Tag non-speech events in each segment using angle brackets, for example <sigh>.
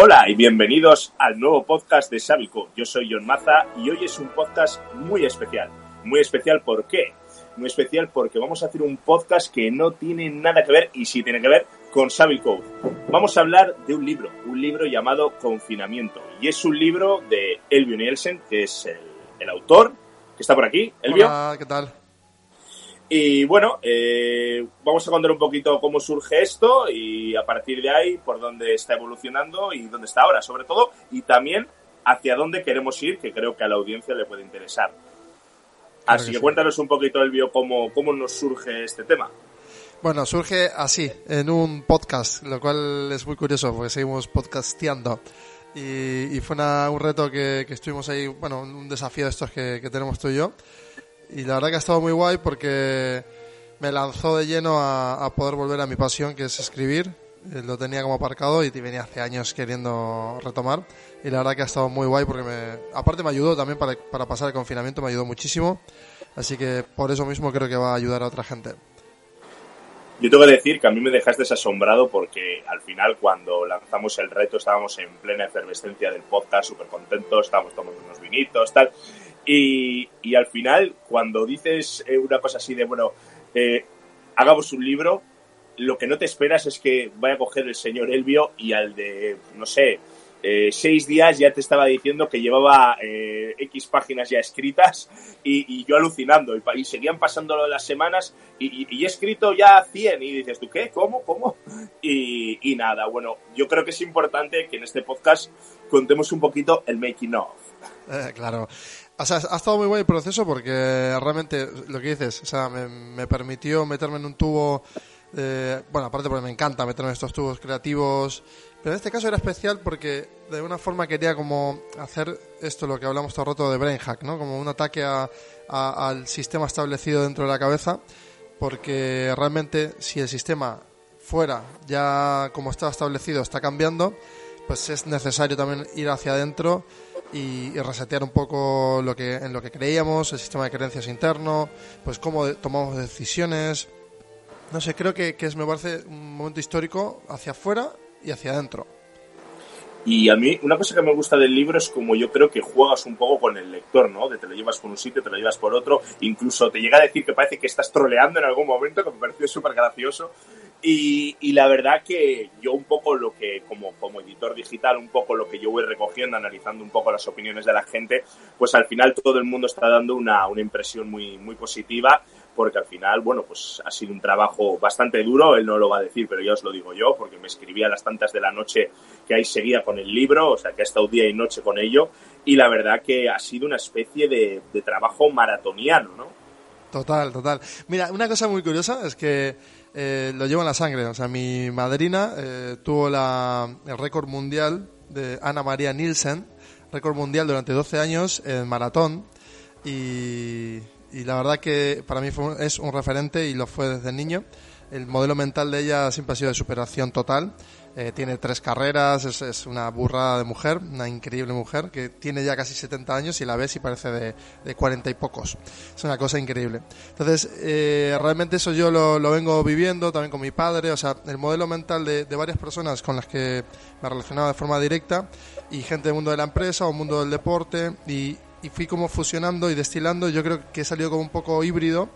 Hola y bienvenidos al nuevo podcast de Sabico. Yo soy John Maza y hoy es un podcast muy especial. Muy especial ¿por qué? Muy especial porque vamos a hacer un podcast que no tiene nada que ver y sí tiene que ver con Sabico. Vamos a hablar de un libro, un libro llamado Confinamiento. Y es un libro de Elvio Nielsen, que es el, el autor, que está por aquí. Elvio. Hola, ¿qué tal? Y bueno, eh, vamos a contar un poquito cómo surge esto y a partir de ahí por dónde está evolucionando y dónde está ahora, sobre todo, y también hacia dónde queremos ir, que creo que a la audiencia le puede interesar. Así que, que sí. cuéntanos un poquito, Elvio, cómo, cómo nos surge este tema. Bueno, surge así, en un podcast, lo cual es muy curioso porque seguimos podcasteando. Y, y fue una- un reto que, que estuvimos ahí, bueno, un desafío de estos que, que tenemos tú y yo. Y la verdad que ha estado muy guay porque me lanzó de lleno a, a poder volver a mi pasión, que es escribir. Eh, Lo tenía como aparcado y venía hace años queriendo retomar. Y la verdad que ha estado muy guay porque me, aparte me ayudó también para, para pasar el confinamiento, me ayudó muchísimo. Así que por eso mismo creo que va a ayudar a otra gente. Yo tengo que decir que a mí me dejaste asombrado porque al final cuando lanzamos el reto estábamos en plena efervescencia del podcast, súper contentos, estábamos tomando unos vinitos, tal. Y, y al final cuando dices eh, una cosa así de, bueno, eh, hagamos un libro, lo que no te esperas es que vaya a coger el señor Elvio y al de, no sé, eh, seis días ya te estaba diciendo que llevaba eh, X páginas ya escritas y, y yo alucinando. Y, y seguían pasando las semanas y, y- he escrito ya 100 y dices, ¿tú qué? ¿Cómo? ¿Cómo? Y nada, bueno, yo creo que es importante que en este podcast contemos un poquito el making of. Eh, claro. O sea, ha estado muy buen el proceso porque realmente lo que dices, o sea, me, me permitió meterme en un tubo. eh, bueno, aparte porque me encanta meterme en estos tubos creativos. Pero en este caso era especial porque de alguna forma quería como hacer esto, lo que hablamos todo el rato de brain hack, ¿no? Como un ataque a- al sistema establecido dentro de la cabeza. Porque realmente si el sistema fuera ya como estaba establecido está cambiando, pues es necesario también ir hacia adentro y, y un poco lo que en lo que creíamos, el sistema de creencias interno, pues cómo tomamos decisiones. No sé, creo que, que es, me parece un momento histórico hacia afuera y hacia adentro. Y a mí, una cosa que me gusta del libro es como yo creo que juegas un poco con el lector, ¿no? De te lo llevas por un sitio, te lo llevas por otro, incluso te llega a decir que parece que estás troleando en algún momento, que me pareció súper gracioso. Y, y la verdad que yo un poco lo que, como, como editor digital, un poco lo que yo voy recogiendo, analizando un poco las opiniones de la gente, pues al final todo el mundo está dando una, una impresión muy, muy positiva, porque al final, bueno, pues ha sido un trabajo bastante duro, él no lo va a decir, pero ya os lo digo yo, porque me escribía a las tantas de la noche que ahí seguía con el libro, o sea, que ha estado día y noche con ello, y la verdad que ha sido una especie de, de trabajo maratoniano, ¿no? Total, total. Mira, una cosa muy curiosa es que eh, lo llevo en la sangre. O sea, mi madrina eh, tuvo la, el récord mundial de Ana María Nielsen, récord mundial durante 12 años en maratón. Y, y la verdad que para mí fue, es un referente y lo fue desde niño. El modelo mental de ella siempre ha sido de superación total. Eh, tiene tres carreras, es, es una burrada de mujer, una increíble mujer que tiene ya casi 70 años y la ves y parece de, de 40 y pocos. Es una cosa increíble. Entonces, eh, realmente eso yo lo, lo vengo viviendo también con mi padre, o sea, el modelo mental de, de varias personas con las que me relacionaba de forma directa y gente del mundo de la empresa o mundo del deporte y, y fui como fusionando y destilando. Yo creo que he salido como un poco híbrido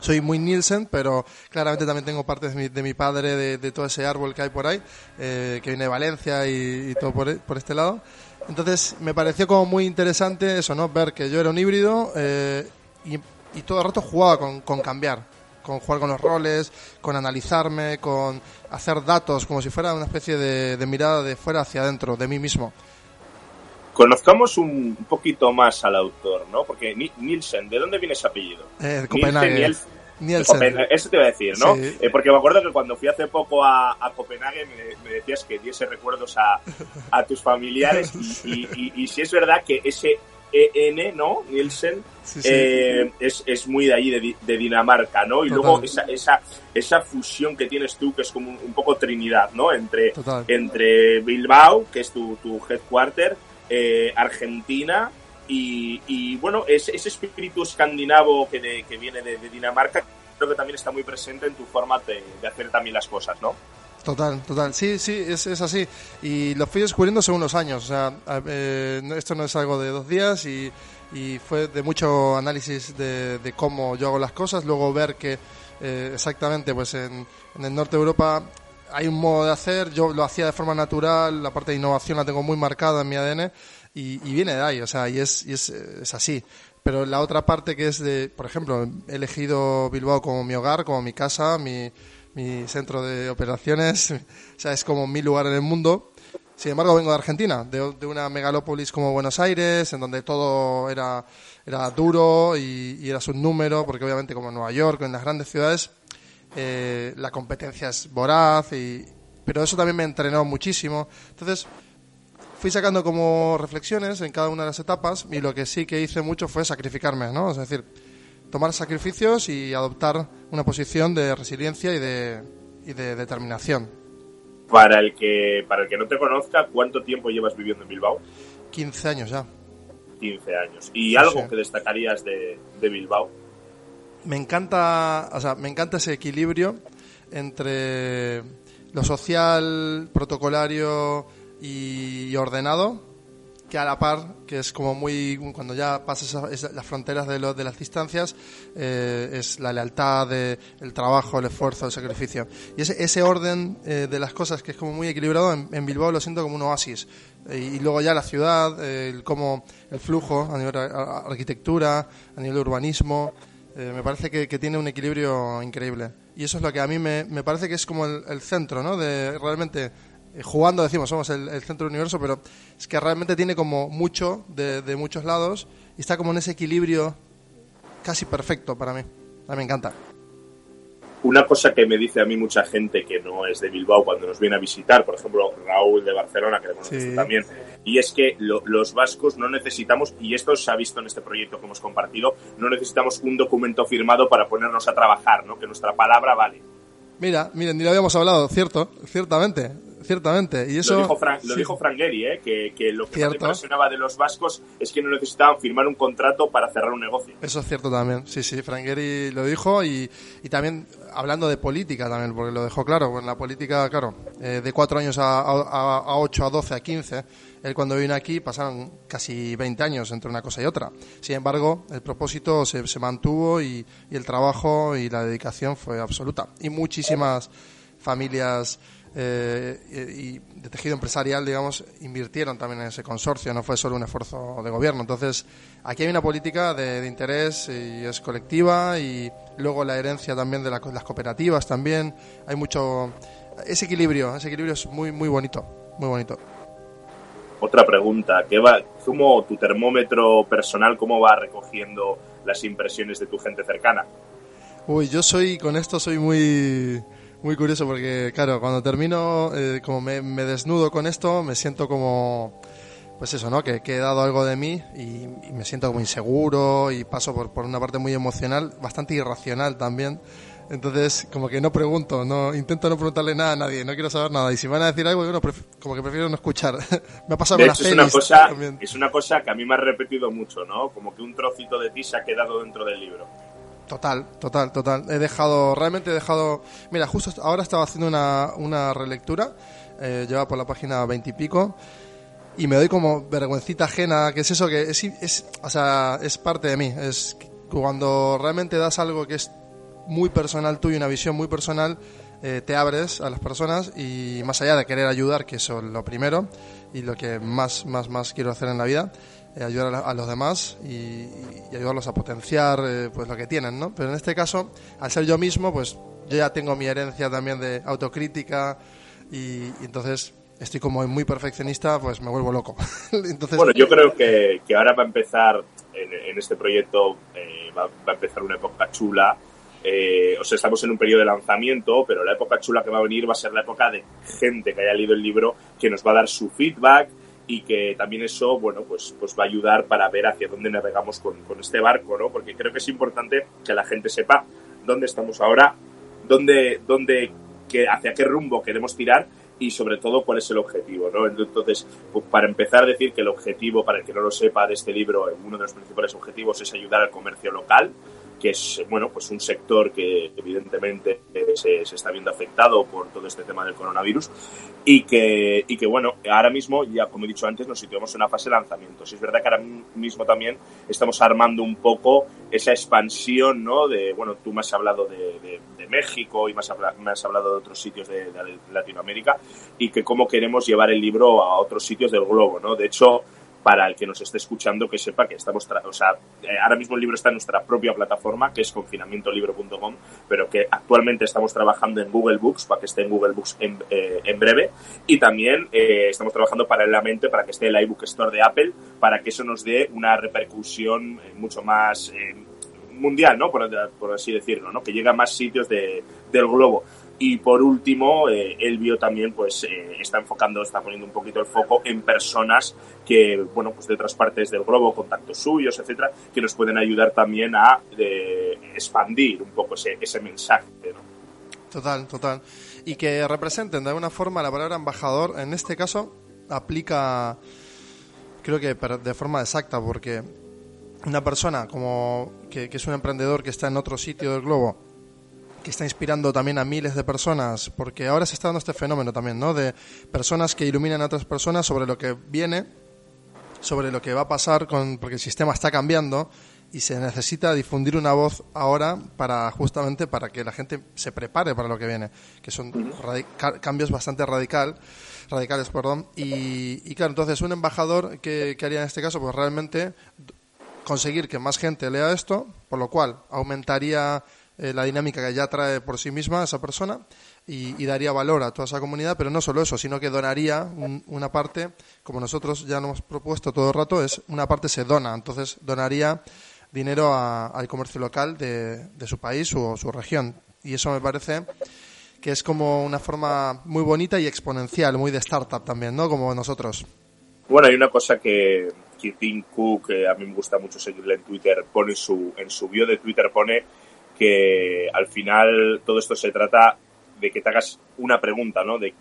soy muy Nielsen, pero claramente también tengo partes de mi, de mi padre, de, todo ese árbol que hay por ahí, eh, que viene de Valencia y, todo por, por este lado. Entonces me pareció como muy interesante eso, ¿no? Ver que yo era un híbrido eh, y, y todo el rato jugaba con, con cambiar, con jugar con los roles, con analizarme, con hacer datos, como si fuera una especie de, de mirada de fuera hacia adentro, de mí mismo. Conozcamos un poquito más al autor, ¿no? Porque Ni- Nielsen, ¿de dónde viene ese apellido? Eh, Nielsen, Copenhague. Niel- Nielsen. Eso te iba a decir, ¿no? Eh, porque me acuerdo que cuando fui hace poco a, Copenhague me, decías que diese recuerdos a, a tus familiares y, <laughs> y, si es verdad que ese EN, ¿no? Nielsen, eh, es, es, muy de allí, de, Dinamarca, ¿no? Y luego esa, esa, esa fusión que tienes tú, que es como un, poco Trinidad, ¿no? Entre, entre Bilbao, que es tu, tu headquarter, eh, Argentina y, bueno, ese, ese espíritu escandinavo que, que viene de, Dinamarca creo que también está muy presente en tu forma de, hacer también las cosas, ¿no? Total, total. Sí, sí, es, es, así. Y lo fui descubriendo según los años. O sea, eh, esto no es algo de dos días y, y fue de mucho análisis de, de, cómo yo hago las cosas. Luego ver que eh, exactamente pues en, en, el norte de Europa hay un modo de hacer. Yo lo hacía de forma natural. La parte de innovación la tengo muy marcada en mi ADN y, viene de ahí, o sea, y es, y es, es así. Pero la otra parte que es de, por ejemplo, he elegido Bilbao como mi hogar, como mi casa, mi, centro de operaciones, <laughs> o sea, es como mi lugar en el mundo. Sin embargo, vengo de Argentina, de, una megalópolis como Buenos Aires, en donde todo era, era duro y, y era su número, porque obviamente como Nueva York, en las grandes ciudades, eh, la competencia es voraz, y, pero eso también me entrenó muchísimo. Entonces, fui sacando como reflexiones en cada una de las etapas y lo que sí que hice mucho fue sacrificarme, ¿no? Es decir, tomar sacrificios y adoptar una posición de resiliencia y de, y de determinación. Para el, que, para el que no te conozca, ¿cuánto tiempo llevas viviendo en Bilbao? 15 años ya. 15 años. ¿Y algo que destacarías de, de Bilbao? Me encanta, o sea, me encanta ese equilibrio entre lo social, protocolario, y ordenado, que a la par, que es como muy, cuando ya pasas las fronteras de, de las distancias, eh, es la lealtad, de, el trabajo, el esfuerzo, el sacrificio. Y ese, ese orden eh, de las cosas que es como muy equilibrado, en, Bilbao lo siento como un oasis. y luego ya la ciudad, el, como el flujo a nivel de arquitectura, a nivel de urbanismo, eh, me parece que, que, tiene un equilibrio increíble. Y eso es lo que a mí me, me parece que es como el, el centro, ¿no? De realmente eh, jugando decimos somos el, centro del universo, pero es que realmente tiene como mucho de, muchos lados y está como en ese equilibrio casi perfecto para mí. A mí me encanta. Una cosa que me dice a mí mucha gente que no es de Bilbao cuando nos viene a visitar, por ejemplo Raúl de Barcelona, que le conozco también, y es que los vascos no necesitamos, y esto se ha visto en este proyecto que hemos compartido, no necesitamos un documento firmado para ponernos a trabajar, ¿no? que nuestra palabra vale. Mira, miren, ni lo habíamos hablado, cierto, ciertamente ciertamente. Y eso, lo dijo, Frank, lo dijo ¿eh? que, lo que más impresionaba de los vascos es que no necesitaban firmar un contrato para cerrar un negocio. Eso es cierto también, sí, sí, Frank lo dijo y, y también hablando de política también, porque lo dejó claro, en la política, claro, eh, de cuatro años a, a, a 8, a 12, a 15, él cuando vino aquí pasaron casi 20 años entre una cosa y otra. Sin embargo, el propósito se, se mantuvo y, y el trabajo y la dedicación fue absoluta. Y muchísimas familias eh, y de tejido empresarial, digamos, invirtieron también en ese consorcio, no fue solo un esfuerzo de gobierno. Entonces, aquí hay una política de, interés y es colectiva y luego la herencia también de las cooperativas también. Hay mucho... Ese equilibrio, ese equilibrio es muy, muy bonito, muy bonito. Otra pregunta, ¿qué va, ¿cómo tu termómetro personal, cómo va recogiendo las impresiones de tu gente cercana? Uy, yo soy, con esto soy muy muy curioso porque, claro, cuando termino, eh, como me, desnudo con esto, me siento como, pues eso, ¿no? Que, he dado algo de mí y, me siento como inseguro y paso por, por una parte muy emocional, bastante irracional también. Entonces, como que no pregunto, no intento no preguntarle nada a nadie, no quiero saber nada. Y si van a decir algo, como que prefiero no escuchar. <laughs> me ha pasado con las es una cosa Es una cosa que a mí me ha repetido mucho, ¿no? Como que un trocito de ti se ha quedado dentro del libro. Total, total, total. He dejado, realmente he dejado. Mira, justo ahora estaba haciendo una, una relectura, eh, lleva por la página veintipico, y, y me doy como vergüencita ajena, que es eso que es, es, o sea, es parte de mí. Es cuando realmente das algo que es muy personal tuyo, una visión muy personal, eh, te abres a las personas y más allá de querer ayudar, que eso es lo primero y lo que más, más, más quiero hacer en la vida, eh, ayudar a, los demás y, ayudarlos a potenciar eh, pues lo que tienen, ¿no? Pero en este caso, al ser yo mismo, pues yo ya tengo mi herencia también de autocrítica y, entonces estoy como muy perfeccionista, pues me vuelvo loco. <laughs> entonces, bueno, yo creo que, que ahora va a empezar en, este proyecto, eh, va, a empezar una época chula eh, o sea, estamos en un periodo de lanzamiento, pero la época chula que va a venir va a ser la época de gente que haya leído el libro, que nos va a dar su feedback y que también eso, bueno, pues, pues va a ayudar para ver hacia dónde navegamos con, con este barco, ¿no? Porque creo que es importante que la gente sepa dónde estamos ahora, dónde, dónde que, hacia qué rumbo queremos tirar y sobre todo cuál es el objetivo, ¿no? Entonces, pues, para empezar a decir que el objetivo, para el que no lo sepa de este libro, uno de los principales objetivos es ayudar al comercio local, que es bueno pues un sector que evidentemente se, se, está viendo afectado por todo este tema del coronavirus y que, y que bueno, ahora mismo, ya como he dicho antes, nos situamos en una fase de lanzamiento. Si es verdad que ahora mismo también estamos armando un poco esa expansión, ¿no? De, bueno, tú me has hablado de, México y me has, hablado, me has, hablado de otros sitios de, de Latinoamérica y que cómo queremos llevar el libro a otros sitios del globo, ¿no? De hecho, para el que nos esté escuchando que sepa que estamos, o sea, eh, ahora mismo el libro está en nuestra propia plataforma, que es confinamientolibro.com, pero que actualmente estamos trabajando en Google Books, para que esté en Google Books en, eh, en breve, y también eh, estamos trabajando paralelamente para que esté en la iBook Store de Apple, para que eso nos dé una repercusión mucho más mundial, ¿no? Por, por, así decirlo, ¿no? Que llegue a más sitios de, del globo. Y por último, eh, Elvio también pues eh, está enfocando, está poniendo un poquito el foco en personas que, bueno, pues de otras partes del globo, contactos suyos, etcétera, que nos pueden ayudar también a eh, expandir un poco ese, ese mensaje. Total, total. Y que representen de alguna forma la palabra embajador, en este caso, aplica, creo que de forma exacta, porque una persona como que es un emprendedor que está en otro sitio del globo, que está inspirando también a miles de personas, porque ahora se está dando este fenómeno también, ¿no? De personas que iluminan a otras personas sobre lo que viene, sobre lo que va a pasar, con, porque el sistema está cambiando y se necesita difundir una voz ahora para justamente para que la gente se prepare para lo que viene, que son cambios bastante radical, radicales, perdón. Y, y, claro, entonces un embajador que, que haría en este caso, pues realmente conseguir que más gente lea esto, por lo cual aumentaría eh, la dinámica que ya trae por sí misma esa persona y, daría valor a toda esa comunidad, pero no solo eso, sino que donaría un, una parte, como nosotros ya nos hemos propuesto todo el rato, es una parte se dona, entonces donaría dinero a, al comercio local de, su país o su región. Y eso me parece que es como una forma muy bonita y exponencial, muy de startup también, ¿no? Como nosotros. Bueno, hay una cosa que, Tim Cook, que a mí me gusta mucho seguirle en Twitter, pone su, en su bio de Twitter, pone al final todo esto se trata de que te hagas una pregunta, ¿no? De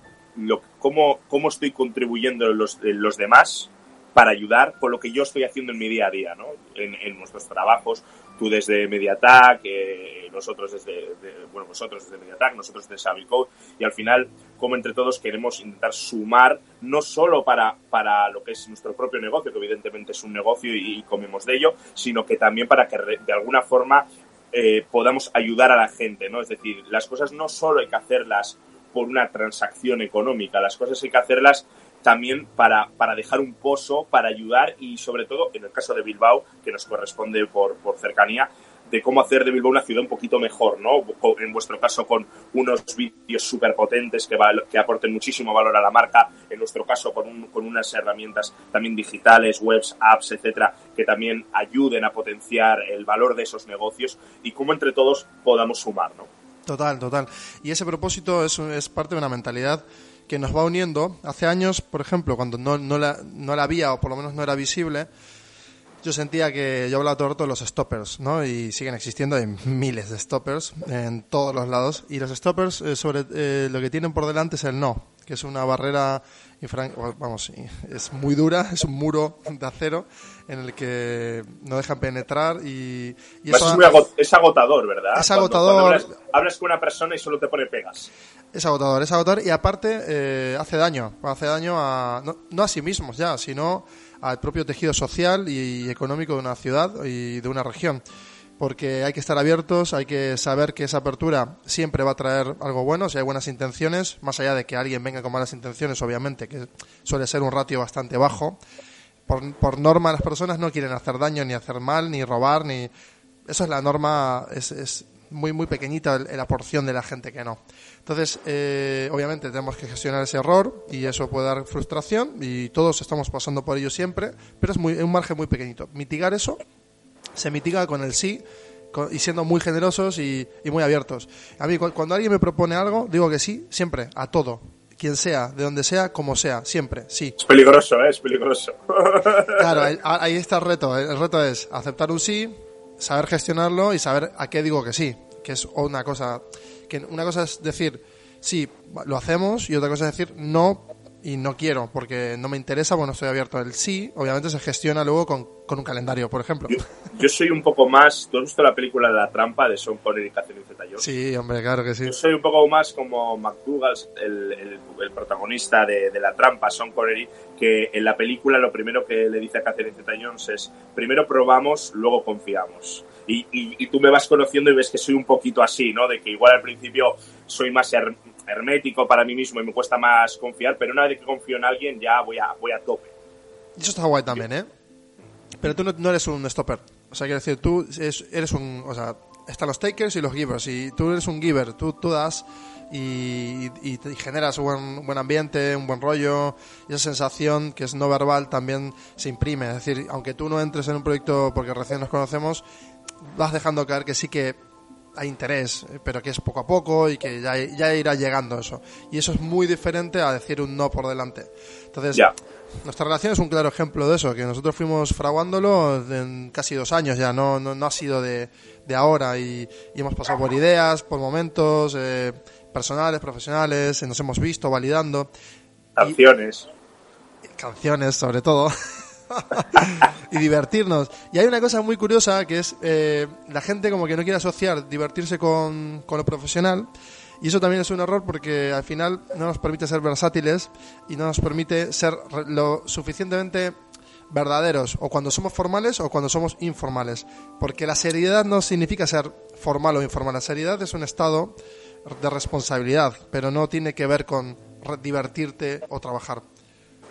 cómo, cómo estoy contribuyendo en los, los demás para ayudar con lo que yo estoy haciendo en mi día a día, ¿no? En, nuestros trabajos, tú desde Mediatak, eh, nosotros desde, de, bueno, vosotros desde Mediatak, nosotros desde Savvy Code, y al final, como entre todos queremos intentar sumar, no solo para, para lo que es nuestro propio negocio, que evidentemente es un negocio y comemos de ello, sino que también para que de alguna forma eh, podamos ayudar a la gente, ¿no? Es decir, las cosas no solo hay que hacerlas por una transacción económica, las cosas hay que hacerlas también para, para dejar un pozo, para ayudar y sobre todo, en el caso de Bilbao, que nos corresponde por, por cercanía, de cómo hacer de Bilbao una ciudad un poquito mejor, ¿no? En vuestro caso con unos vídeos súper potentes que, que, aporten muchísimo valor a la marca, en nuestro caso con, un, con unas herramientas también digitales, webs, apps, etcétera, que también ayuden a potenciar el valor de esos negocios y cómo entre todos podamos sumar, ¿no? Total, total. Y ese propósito es, es parte de una mentalidad que nos va uniendo. Hace años, por ejemplo, cuando no, no, la, no la había o por lo menos no era visible, yo sentía que yo hablaba todo el rato de los stoppers, ¿no? Y siguen existiendo, hay miles de stoppers en todos los lados. Y los stoppers, eh, sobre eh, lo que tienen por delante es el no, que es una barrera, vamos, es muy dura, <laughs> es un muro de acero en el que no dejan penetrar y, y eso es, muy agot es, agotador, ¿verdad? Es agotador. Cuando, cuando hablas, hablas, con una persona y solo te pone pegas. Es agotador, es agotador y aparte eh, hace daño, hace daño a, no, no a sí mismos ya, sino al propio tejido social y económico de una ciudad y de una región. Porque hay que estar abiertos, hay que saber que esa apertura siempre va a traer algo bueno, si hay buenas intenciones, más allá de que alguien venga con malas intenciones, obviamente, que suele ser un ratio bastante bajo. Por, norma, las personas no quieren hacer daño, ni hacer mal, ni robar, ni. Eso es la norma, es, es muy, muy pequeñita la porción de la gente que no. Entonces, eh, obviamente tenemos que gestionar ese error y eso puede dar frustración y todos estamos pasando por ello siempre, pero es muy, un margen muy pequeñito. Mitigar eso se mitiga con el sí y siendo muy generosos y, muy abiertos. A mí, cuando alguien me propone algo, digo que sí, siempre, a todo. Quien sea, de donde sea, como sea, siempre, sí. Es peligroso, ¿eh? es peligroso. <laughs> Claro, ahí, está el reto. El reto es aceptar un sí, saber gestionarlo y saber a qué digo que sí. Que es una cosa. Que una cosa es decir, sí, lo hacemos, y otra cosa es decir, no, y no quiero porque no me interesa, bueno, estoy abierto al sí, obviamente se gestiona luego con, con un calendario, por ejemplo. Yo, soy un poco más, ¿tú has visto la película de La Trampa de Sean Connery y Catherine Zeta-Jones? Sí, hombre, claro que sí. Yo soy un poco más como McDougall, el, el, protagonista de, de, La Trampa, Sean Connery, que en la película lo primero que le dice a Catherine Zeta-Jones es, primero probamos, luego confiamos. Y, y, y, tú me vas conociendo y ves que soy un poquito así, ¿no? De que igual al principio soy más hermético para mí mismo y me cuesta más confiar, pero una vez que confío en alguien ya voy a, voy a tope. Eso está guay también, ¿eh? Pero tú no, eres un stopper. O sea, quiero decir, tú eres un... O sea, están los takers y los givers. Y tú eres un giver. Tú, tú das y, y, generas un buen, ambiente, un buen rollo. Y esa sensación que es no verbal también se imprime. Es decir, aunque tú no entres en un proyecto porque recién nos conocemos, vas dejando caer que sí que hay interés, pero que es poco a poco y que ya, ya irá llegando eso. Y eso es muy diferente a decir un no por delante. Entonces, nuestra relación es un claro ejemplo de eso, que nosotros fuimos fraguándolo en casi dos años ya, no, no, ha sido de, de ahora y, hemos pasado por ideas, por momentos eh, personales, profesionales, nos hemos visto validando. Canciones. canciones, sobre todo. <laughs> <laughs> y divertirnos. Y hay una cosa muy curiosa que es eh, la gente como que no quiere asociar divertirse con, con lo profesional. Y eso también es un error porque al final no nos permite ser versátiles y no nos permite ser lo suficientemente verdaderos, o cuando somos formales o cuando somos informales. Porque la seriedad no significa ser formal o informal. La seriedad es un estado de responsabilidad, pero no tiene que ver con divertirte o trabajar.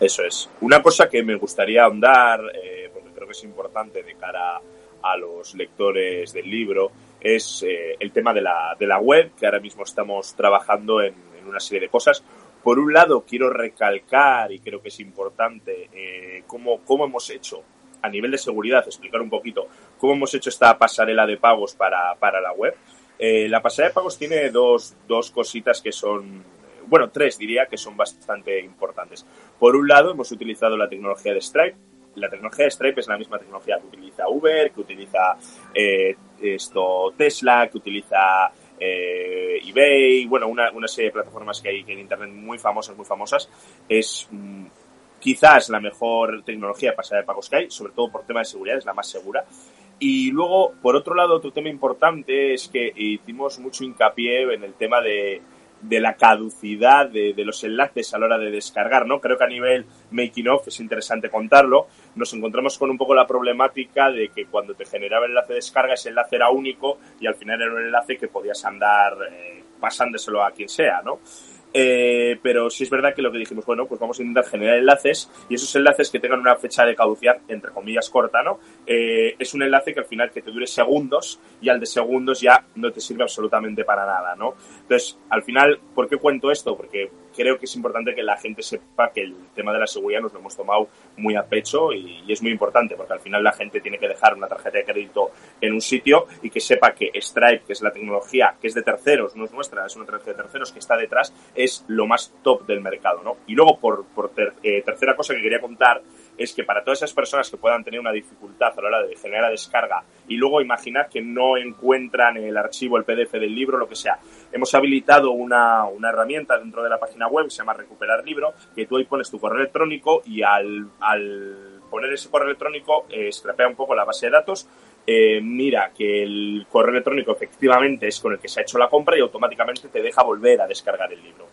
Eso es. Una cosa que me gustaría ahondar, eh, porque creo que es importante de cara a los lectores del libro, es eh, el tema de la, de la web, que ahora mismo estamos trabajando en, una serie de cosas. Por un lado, quiero recalcar, y creo que es importante, eh, cómo, cómo hemos hecho a nivel de seguridad, explicar un poquito cómo hemos hecho esta pasarela de pagos para, para la web. la pasarela de pagos tiene dos, dos cositas que son bueno, tres diría que son bastante importantes. Por un lado, hemos utilizado la tecnología de Stripe. La tecnología de Stripe es la misma tecnología que utiliza Uber, que utiliza eh, esto Tesla, que utiliza eh, eBay, bueno, una, serie de plataformas que hay en Internet muy famosas, muy famosas. Es mm, quizás la mejor tecnología pasar de pagos que sobre todo por tema de seguridad, es la más segura. Y luego, por otro lado, otro tema importante es que hicimos mucho hincapié en el tema de de la caducidad de, los enlaces a la hora de descargar, ¿no? Creo que a nivel making of es interesante contarlo. Nos encontramos con un poco la problemática de que cuando te generaba el enlace de descarga ese enlace era único y al final era un enlace que podías andar eh, pasándoselo a quien sea, ¿no? Eh, pero sí es verdad que lo que dijimos, bueno, pues vamos a intentar generar enlaces y esos enlaces que tengan una fecha de caducidad, entre comillas, corta, ¿no? Eh, es un enlace que al final que te dure segundos y al de segundos ya no te sirve absolutamente para nada, ¿no? Entonces, al final, ¿por qué cuento esto? Porque creo que es importante que la gente sepa que el tema de la seguridad nos lo hemos tomado muy a pecho y, es muy importante porque al final la gente tiene que dejar una tarjeta de crédito en un sitio y que sepa que Stripe, que es la tecnología que es de terceros, no es nuestra, es una tecnología de terceros que está detrás, es lo más top del mercado, ¿no? Y luego, por, por eh, tercera cosa que quería contar, es que para todas esas personas que puedan tener una dificultad a la hora de generar la descarga y luego imaginar que no encuentran el archivo, el PDF del libro, lo que sea, hemos habilitado una, una herramienta dentro de la página web que se llama Recuperar Libro, que tú ahí pones tu correo electrónico y al, al poner ese correo electrónico eh, un poco la base de datos, eh, mira que el correo electrónico efectivamente es con el que se ha hecho la compra y automáticamente te deja volver a descargar el libro.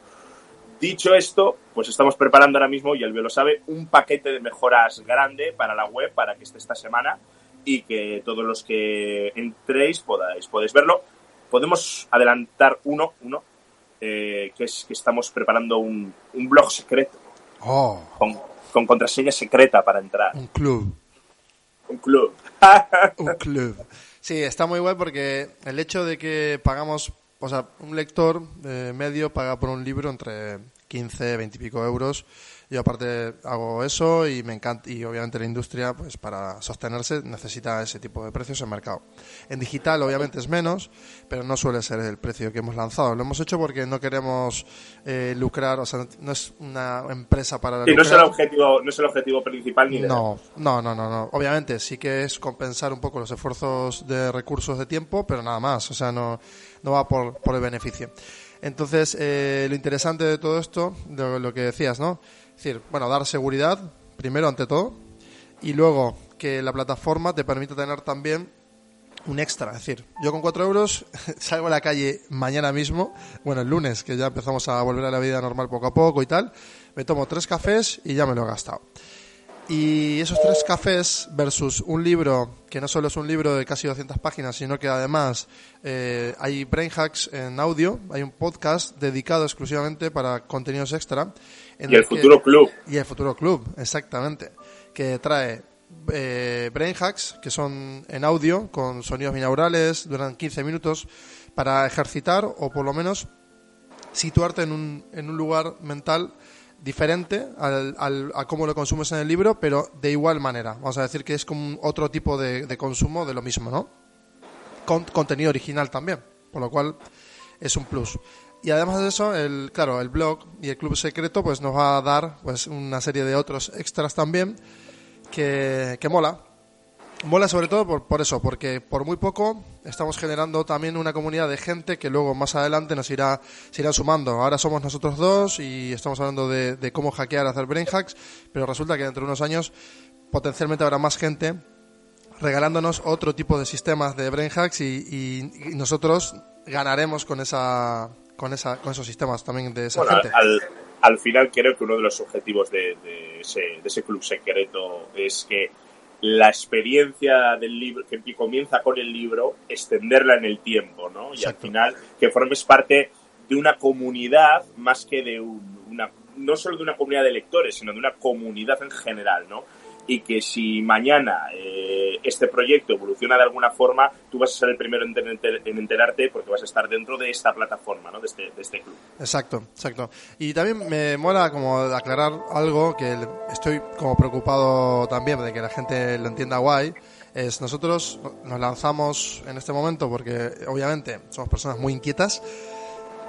Dicho esto, pues estamos preparando ahora mismo, y el lo sabe, un paquete de mejoras grande para la web para que esté esta semana y que todos los que entréis podáis, podéis verlo. Podemos adelantar uno, uno eh, que es que estamos preparando un, blog secreto oh. con, con, contraseña secreta para entrar. Un club. Un club. un club. Sí, está muy guay porque el hecho de que pagamos o sea, un lector medio paga por un libro entre 15, 20 y pico euros. Yo aparte hago eso y me encanta y obviamente la industria pues para sostenerse necesita ese tipo de precios en mercado. En digital obviamente es menos, pero no suele ser el precio que hemos lanzado. Lo hemos hecho porque no queremos eh, lucrar, o sea, no es una empresa para no es el objetivo, no es el objetivo principal ni no, no, no, no, no. Obviamente sí que es compensar un poco los esfuerzos de recursos de tiempo, pero nada más, o sea, no no va por por el beneficio. Entonces, eh, lo interesante de todo esto, de lo que decías, ¿no? Decir, bueno, dar seguridad, primero ante todo, y luego que la plataforma te permita tener también un extra. Es decir, yo con 4 euros <laughs> salgo a la calle mañana mismo, bueno, el lunes, que ya empezamos a volver a la vida normal poco a poco y tal, me tomo tres cafés y ya me lo he gastado. Y esos tres cafés versus un libro que no solo es un libro de casi 200 páginas, sino que además eh, hay brain hacks en audio, hay un podcast dedicado exclusivamente para contenidos extra. Y el, futuro club. Y el futuro club, exactamente, que trae eh, brain hacks que son en audio con sonidos binaurales, duran 15 minutos para ejercitar o por lo menos situarte en un, en un lugar mental diferente al, a cómo lo consumes en el libro, pero de igual manera. Vamos a decir que es como otro tipo de, consumo de lo mismo, ¿no? Con contenido original también, por lo cual es un plus. Y además de eso, el, claro, el blog y el club secreto pues nos va a dar pues una serie de otros extras también que, que mola, Mola sobre todo por, por, eso, porque por muy poco estamos generando también una comunidad de gente que luego más adelante nos irá, irá sumando. Ahora somos nosotros dos y estamos hablando de, cómo hackear, hacer brain hacks, pero resulta que dentro de unos años potencialmente habrá más gente regalándonos otro tipo de sistemas de brain hacks y, nosotros ganaremos con esa, con esa, con esos sistemas también de esa gente. Al, al, final creo que uno de los objetivos de, de, ese, de ese club secreto es que la experiencia del libro, que comienza con el libro, extenderla en el tiempo, ¿no? Y al final que formes parte de una comunidad más que de una, no solo de una comunidad de lectores, sino de una comunidad en general, ¿no? Y que si mañana eh, este proyecto evoluciona de alguna forma, tú vas a ser el primero en, enterarte porque vas a estar dentro de esta plataforma, ¿no? de, este, de este club. Exacto, exacto. Y también me mola como aclarar algo que estoy como preocupado también de que la gente lo entienda guay. Es nosotros nos lanzamos en este momento porque obviamente somos personas muy inquietas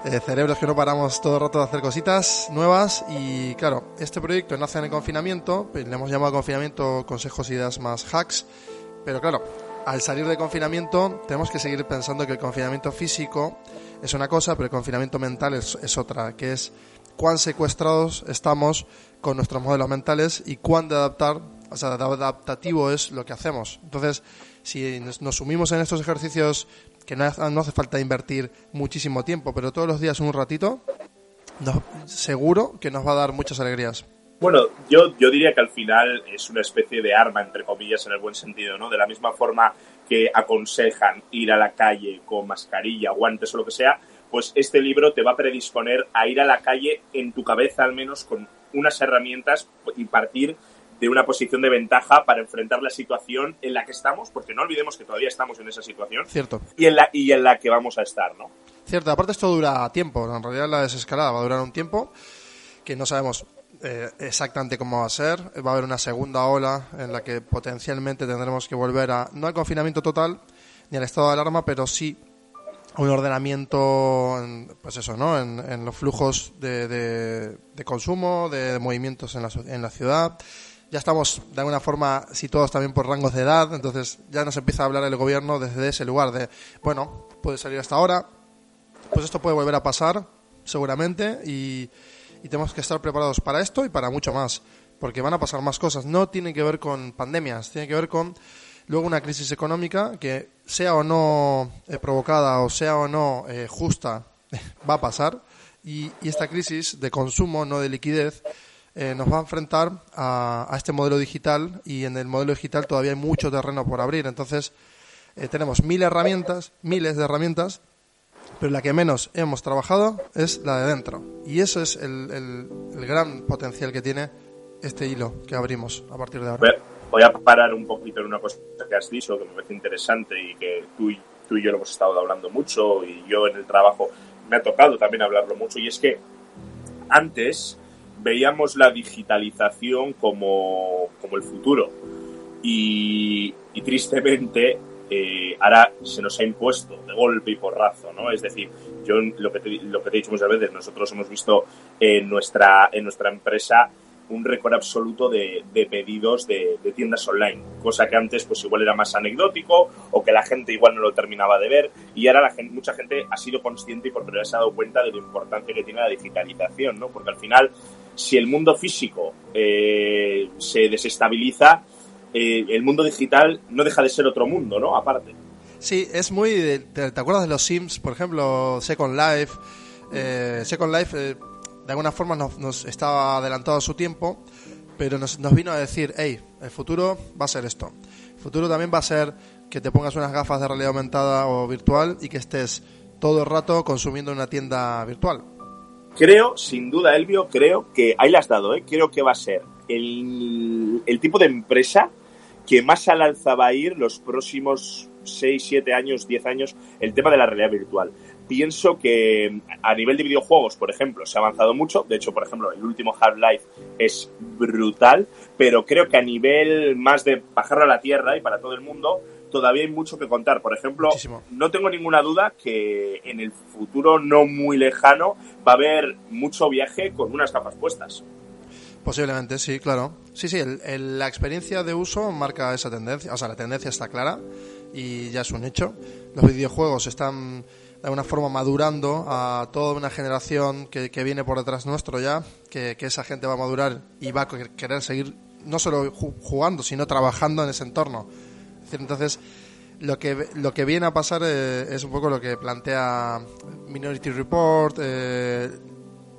eh, cerebros que no paramos todo el rato de hacer cositas nuevas y claro, este proyecto nace en el confinamiento, pues le hemos llamado confinamiento consejos, ideas más hacks, pero claro, al salir de confinamiento tenemos que seguir pensando que el confinamiento físico es una cosa, pero el confinamiento mental es, es otra, que es cuán secuestrados estamos con nuestros modelos mentales y cuán de adaptar, o sea, adaptativo es lo que hacemos. Entonces, si nos sumimos en estos ejercicios que no, hace falta invertir muchísimo tiempo, pero todos los días un ratito, seguro que nos va a dar muchas alegrías. Bueno, yo, yo diría que al final es una especie de arma, entre comillas, en el buen sentido, ¿no? De la misma forma que aconsejan ir a la calle con mascarilla, guantes o lo que sea, pues este libro te va a predisponer a ir a la calle en tu cabeza al menos con unas herramientas y partir de una posición de ventaja para enfrentar la situación en la que estamos, porque no olvidemos que todavía estamos en esa situación. Cierto. Y en la, y en la que vamos a estar, ¿no? Cierto, aparte esto dura tiempo, en realidad la desescalada va a durar un tiempo que no sabemos eh, exactamente cómo va a ser. Va a haber una segunda ola en la que potencialmente tendremos que volver a, no al confinamiento total, ni al estado de alarma, pero sí un ordenamiento, en, pues eso, ¿no? En, los flujos de, de, consumo, de, movimientos en la, en la ciudad, ya estamos de alguna forma situados también por rangos de edad, entonces ya nos empieza a hablar el gobierno desde ese lugar de, bueno, puede salir hasta ahora, pues esto puede volver a pasar, seguramente, y, tenemos que estar preparados para esto y para mucho más, porque van a pasar más cosas. No tiene que ver con pandemias, tiene que ver con luego una crisis económica que sea o no eh, provocada o sea o no eh, justa, <laughs> va a pasar, y, y esta crisis de consumo, no de liquidez, eh, nos va a enfrentar a, este modelo digital y en el modelo digital todavía hay mucho terreno por abrir. Entonces, eh, tenemos mil herramientas, miles de herramientas, pero la que menos hemos trabajado es la de dentro. Y eso es el, gran potencial que tiene este hilo que abrimos a partir de ahora. Voy a parar un poquito en una cosa que has dicho que me parece interesante y que tú y, tú y yo lo hemos estado hablando mucho y yo en el trabajo me ha tocado también hablarlo mucho y es que antes veíamos la digitalización como, como el futuro y, tristemente eh, ahora se nos ha impuesto de golpe y porrazo, ¿no? Es decir, yo lo que te, lo que te he dicho muchas veces, nosotros hemos visto en nuestra, en nuestra empresa un récord absoluto de, de pedidos de, de, tiendas online, cosa que antes pues igual era más anecdótico o que la gente igual no lo terminaba de ver y ahora la gente, mucha gente ha sido consciente y por primera vez se ha dado cuenta de lo importante que tiene la digitalización, ¿no? Porque al final, si el mundo físico eh, se desestabiliza, eh, el mundo digital no deja de ser otro mundo, ¿no? Aparte. Sí, es muy... ¿Te, te acuerdas de los Sims, por ejemplo, Second Life? Eh, Second Life, eh, de alguna forma, nos, nos, estaba adelantado a su tiempo, pero nos, nos, vino a decir, hey, el futuro va a ser esto. El futuro también va a ser que te pongas unas gafas de realidad aumentada o virtual y que estés todo el rato consumiendo en una tienda virtual. Creo, sin duda, Elvio, creo que, ahí la has dado, ¿eh? creo que va a ser el, el tipo de empresa que más al alza va a ir los próximos 6, 7 años, 10 años, el tema de la realidad virtual. Pienso que a nivel de videojuegos, por ejemplo, se ha avanzado mucho. De hecho, por ejemplo, el último Half-Life es brutal, pero creo que a nivel más de bajarlo a la tierra y para todo el mundo, todavía hay mucho que contar. Por ejemplo, Muchísimo. no tengo ninguna duda que en el futuro no muy lejano va a haber mucho viaje con unas gafas puestas. Posiblemente, sí, claro. Sí, sí, el, el, la experiencia de uso marca esa tendencia. O sea, la tendencia está clara y ya es un hecho. Los videojuegos están de alguna forma madurando a toda una generación que, que viene por detrás nuestro ya, que, que, esa gente va a madurar y va a querer seguir no solo jugando, sino trabajando en ese entorno. Decir, entonces, lo que, lo que viene a pasar eh, es un poco lo que plantea Minority Report, eh,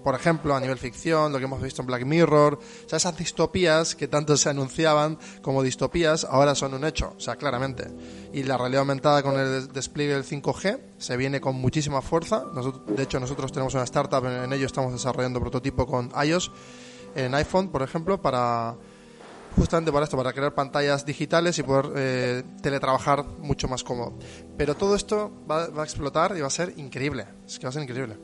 por ejemplo, a nivel ficción, lo que hemos visto en Black Mirror, o sea, esas distopías que tanto se anunciaban como distopías, ahora son un hecho, o sea, claramente. Y la realidad aumentada con el despliegue del 5G se viene con muchísima fuerza. Nosotros, de hecho, nosotros tenemos una startup, en ello estamos desarrollando prototipo con iOS, en iPhone, por ejemplo, para justamente para esto, para crear pantallas digitales y poder eh, teletrabajar mucho más cómodo. Pero todo esto va, va a explotar y va a ser increíble, es que va a ser increíble.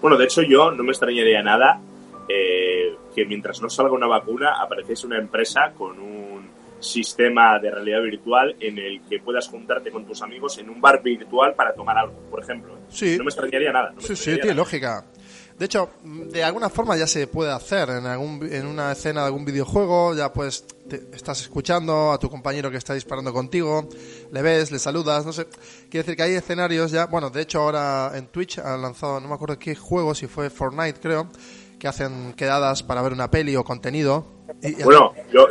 Bueno, de hecho yo no me extrañaría nada eh, que mientras no salga una vacuna apareciese una empresa con un sistema de realidad virtual en el que puedas juntarte con tus amigos en un bar virtual para tomar algo, por ejemplo. Sí. No me extrañaría nada. No sí, sí, tiene lógica. De hecho, de alguna forma ya se puede hacer en, algún, en una escena de algún videojuego, ya pues te, estás escuchando a tu compañero que está disparando contigo, le ves, le saludas, no sé. Quiere decir que hay escenarios ya, bueno, de hecho ahora en Twitch han lanzado, no me acuerdo qué juego, si fue Fortnite creo, que hacen quedadas para ver una peli o contenido. Y, bueno, yo,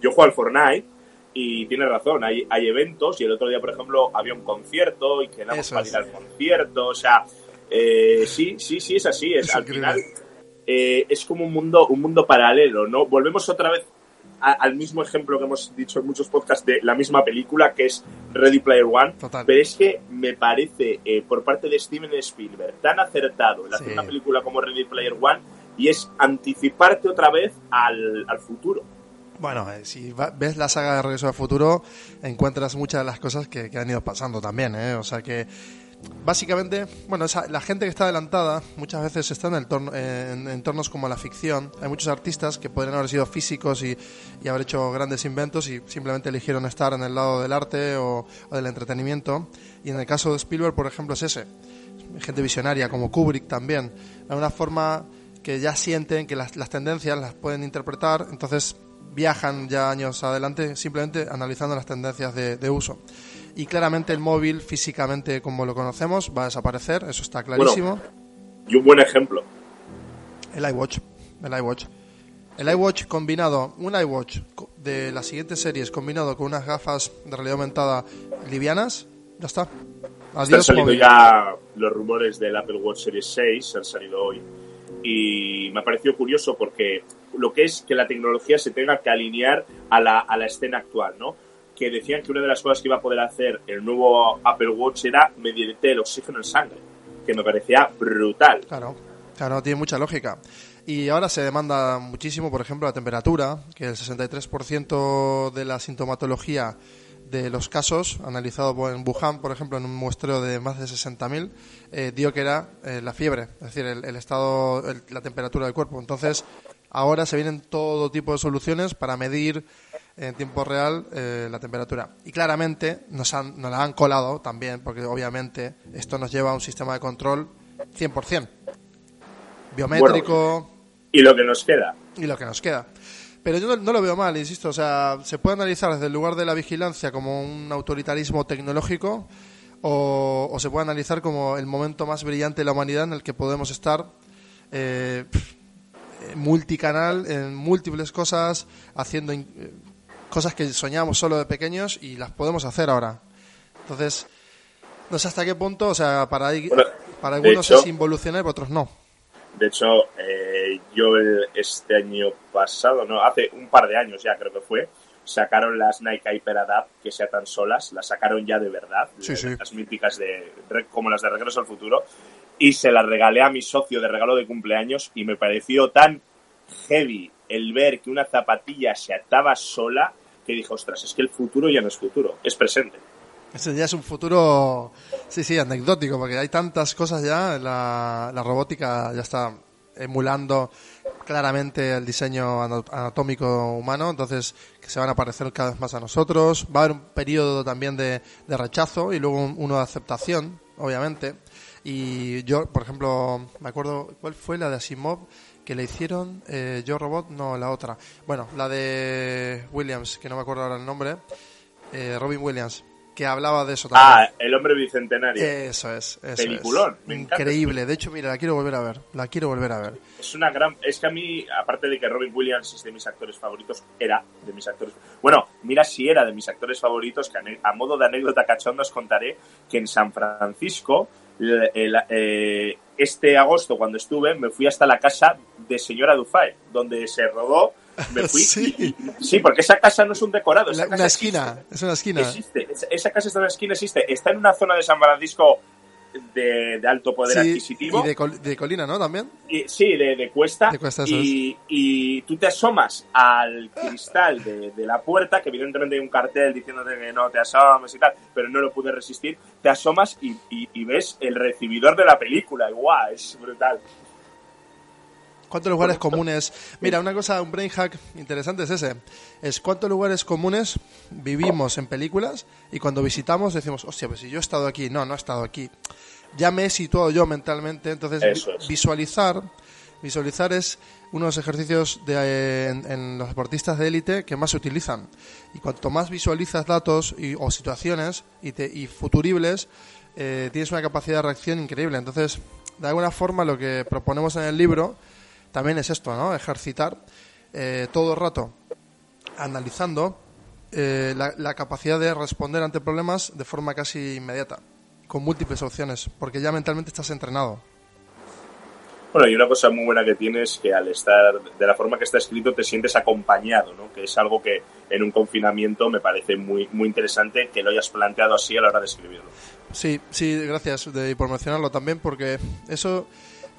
yo juego al Fortnite y tienes razón, hay, hay eventos y el otro día, por ejemplo, había un concierto y quedamos Eso para ir al concierto, o sea eh, sí, sí, sí, es así. Es, es al final eh, es como un mundo, un mundo paralelo, ¿no? Volvemos otra vez a, al mismo ejemplo que hemos dicho en muchos podcasts de la misma película, que es Ready Player One. Total. Pero es que me parece, eh, por parte de Steven Spielberg, tan acertado el hacer sí. una película como Ready Player One y es anticiparte otra vez al, al futuro. Bueno, eh, si va, ves la saga de Regreso al Futuro, encuentras muchas de las cosas que, que han ido pasando también, ¿eh? O sea que básicamente, bueno, esa, la gente que está adelantada muchas veces está en, el torno, en, entornos como la ficción. Hay muchos artistas que podrían haber sido físicos y, haber hecho grandes inventos y simplemente eligieron estar en el lado del arte o, del entretenimiento. Y en el caso de Spielberg, por ejemplo, es ese. Gente visionaria como Kubrick también. De una forma que ya sienten que las, tendencias las pueden interpretar, entonces viajan ya años adelante simplemente analizando las tendencias de, de uso y claramente el móvil físicamente como lo conocemos va a desaparecer, eso está clarísimo. Bueno, y un buen ejemplo. El iWatch, el iWatch. El iWatch combinado, un iWatch de las siguientes series combinado con unas gafas de realidad aumentada livianas, ya está. Adiós, Están saliendo móvil. ya los rumores del Apple Watch Series 6, han salido hoy. Y me ha parecido curioso porque lo que es que la tecnología se tenga que alinear a la, a la escena actual, ¿no? Que decían que una de las cosas que iba a poder hacer el nuevo Apple Watch era medirte el oxígeno en sangre, que me parecía brutal. Claro, claro, tiene mucha lógica. Y ahora se demanda muchísimo, por ejemplo, la temperatura, que el 63% de la sintomatología de los casos analizados en Wuhan, por ejemplo, en un muestreo de más de 60.000, eh, dio que era eh, la fiebre, es decir, el, estado, la temperatura del cuerpo. Entonces, ahora se vienen todo tipo de soluciones para medir en tiempo real eh, la temperatura. Y claramente nos, han, nos la han colado también, porque obviamente esto nos lleva a un sistema de control 100%. Biométrico. y lo que nos queda. Y lo que nos queda. Pero yo no, lo veo mal, insisto. O sea, se puede analizar desde el lugar de la vigilancia como un autoritarismo tecnológico o, se puede analizar como el momento más brillante de la humanidad en el que podemos estar eh, multicanal en múltiples cosas, haciendo eh, cosas que soñamos solo de pequeños y las podemos hacer ahora. Entonces, no sé hasta qué punto, o sea, para, para algunos es involucionar y para otros no. De hecho, eh, yo este año pasado, no, hace un par de años ya creo que fue, sacaron las Nike Hyper Adapt que se atan solas, las sacaron ya de verdad, las míticas de como las de Regreso al Futuro, y se las regalé a mi socio de regalo de cumpleaños y me pareció tan heavy el ver que una zapatilla se ataba sola que dijo, ostras, es que el futuro ya no es futuro, es presente. Ese ya es un futuro, sí, sí, anecdótico, porque hay tantas cosas ya, la, la robótica ya está emulando claramente el diseño anatómico humano, entonces que se van a parecer cada vez más a nosotros. Va a haber un periodo también de, de rechazo y luego uno de aceptación, obviamente. Y yo, por ejemplo, me acuerdo, ¿cuál fue la de Asimov? Que le hicieron eh, Yo Robot, no, la otra. Bueno, la de Williams, que no me acuerdo ahora el nombre. Eh, Robin Williams, que hablaba de eso también. Ah, El hombre bicentenario. Eso es. Eso Peliculón. Increíble. De hecho, mira, la quiero volver a ver. La quiero volver a ver. Es una gran. Es que a mí, aparte de que Robin Williams es de mis actores favoritos, era de mis actores. Bueno, mira si era de mis actores favoritos, que a modo de anécdota cachonda os contaré que en San Francisco, eh, este agosto, cuando estuve, me fui hasta la casa de señora Dufay, donde se rodó me fui. <laughs> Sí. porque esa casa no es un decorado. Esa una esquina, es una esquina. Existe. Esa casa está en una esquina, existe. Está en una zona de San Francisco de, alto poder adquisitivo. Y de, colina, ¿no? También. sí, de, cuesta. y, y, tú te asomas al cristal de, la puerta, que evidentemente hay un cartel diciéndote que no te asomes y tal, pero no lo pude resistir. Te asomas y, y ves el recibidor de la película. Y guau, es brutal. ¿Cuántos lugares comunes? Mira, una cosa, un brain hack interesante es ese. Es cuántos lugares comunes vivimos en películas y cuando visitamos decimos, hostia, pues si yo he estado aquí. No, no he estado aquí. Ya me he situado yo mentalmente. Entonces, visualizar, visualizar es uno de los ejercicios de, en, los deportistas de élite que más se utilizan. Y cuanto más visualizas datos y, o situaciones y, te, y futuribles, eh, tienes una capacidad de reacción increíble. Entonces, de alguna forma, lo que proponemos en el libro también es esto, ¿no? Ejercitar eh, todo el rato analizando eh, la, capacidad de responder ante problemas de forma casi inmediata, con múltiples opciones, porque ya mentalmente estás entrenado. Bueno, y una cosa muy buena que tienes es que al estar de la forma que está escrito te sientes acompañado, ¿no? Que es algo que en un confinamiento me parece muy muy interesante que lo hayas planteado así a la hora de escribirlo. Sí, sí, gracias de, por mencionarlo también, porque eso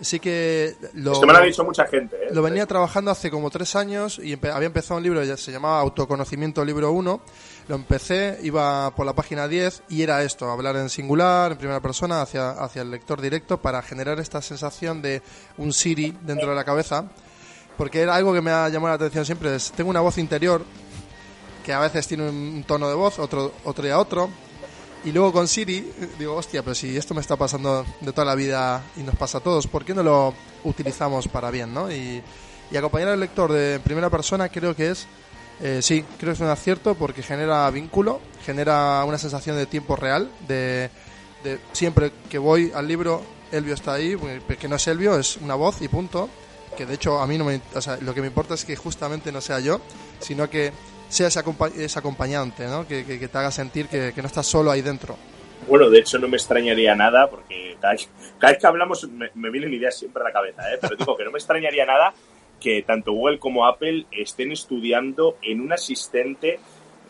sí que lo, me lo ha dicho mucha gente. ¿eh? Lo venía trabajando hace como tres años y había empezado un libro, se llamaba Autoconocimiento Libro 1. Lo empecé, iba por la página 10 y era esto, hablar en singular, en primera persona, hacia, hacia el lector directo para generar esta sensación de un Siri dentro de la cabeza. Porque era algo que me ha llamado la atención siempre. Es, tengo una voz interior que a veces tiene un tono de voz, otro, otro y a otro y luego con Siri, digo, hostia, pero si esto me está pasando de toda la vida y nos pasa a todos, ¿por qué no lo utilizamos para bien, no? Y, acompañar al lector de primera persona creo que es, eh, sí, creo que es un acierto porque genera vínculo, genera una sensación de tiempo real, de, de siempre que voy al libro, Elvio está ahí, que no es Elvio, es una voz y punto. Que de hecho a mí no me, o sea, lo que me importa es que justamente no sea yo, sino que sea ese, acompañante, ¿no? Que, te haga sentir que, no estás solo ahí dentro. Bueno, de hecho no me extrañaría nada, porque cada vez, que hablamos me, me, vienen ideas siempre a la cabeza, ¿eh? pero digo que no me extrañaría nada que tanto Google como Apple estén estudiando en un asistente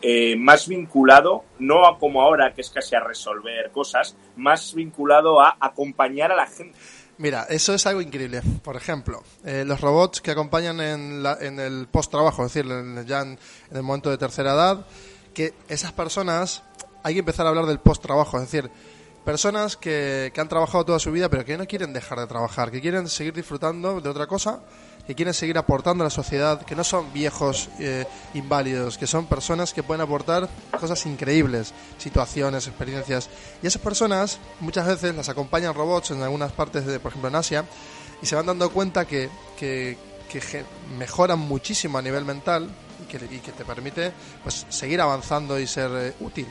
eh, más vinculado, no a como ahora, que es casi a resolver cosas, más vinculado a acompañar a la gente. Mira, eso es algo increíble. Por ejemplo, eh, los robots que acompañan en, el post-trabajo, es decir, ya en, el momento de tercera edad, que esas personas, hay que empezar a hablar del post-trabajo, es decir, personas que, que han trabajado toda su vida pero que no quieren dejar de trabajar, que quieren seguir disfrutando de otra cosa que quieren seguir aportando a la sociedad, que no son viejos eh, inválidos, que son personas que pueden aportar cosas increíbles, situaciones, experiencias. Y esas personas muchas veces las acompañan robots en algunas partes, de, por ejemplo en Asia, y se van dando cuenta que, que, mejoran muchísimo a nivel mental y que, y que te permite pues, seguir avanzando y ser eh, útil.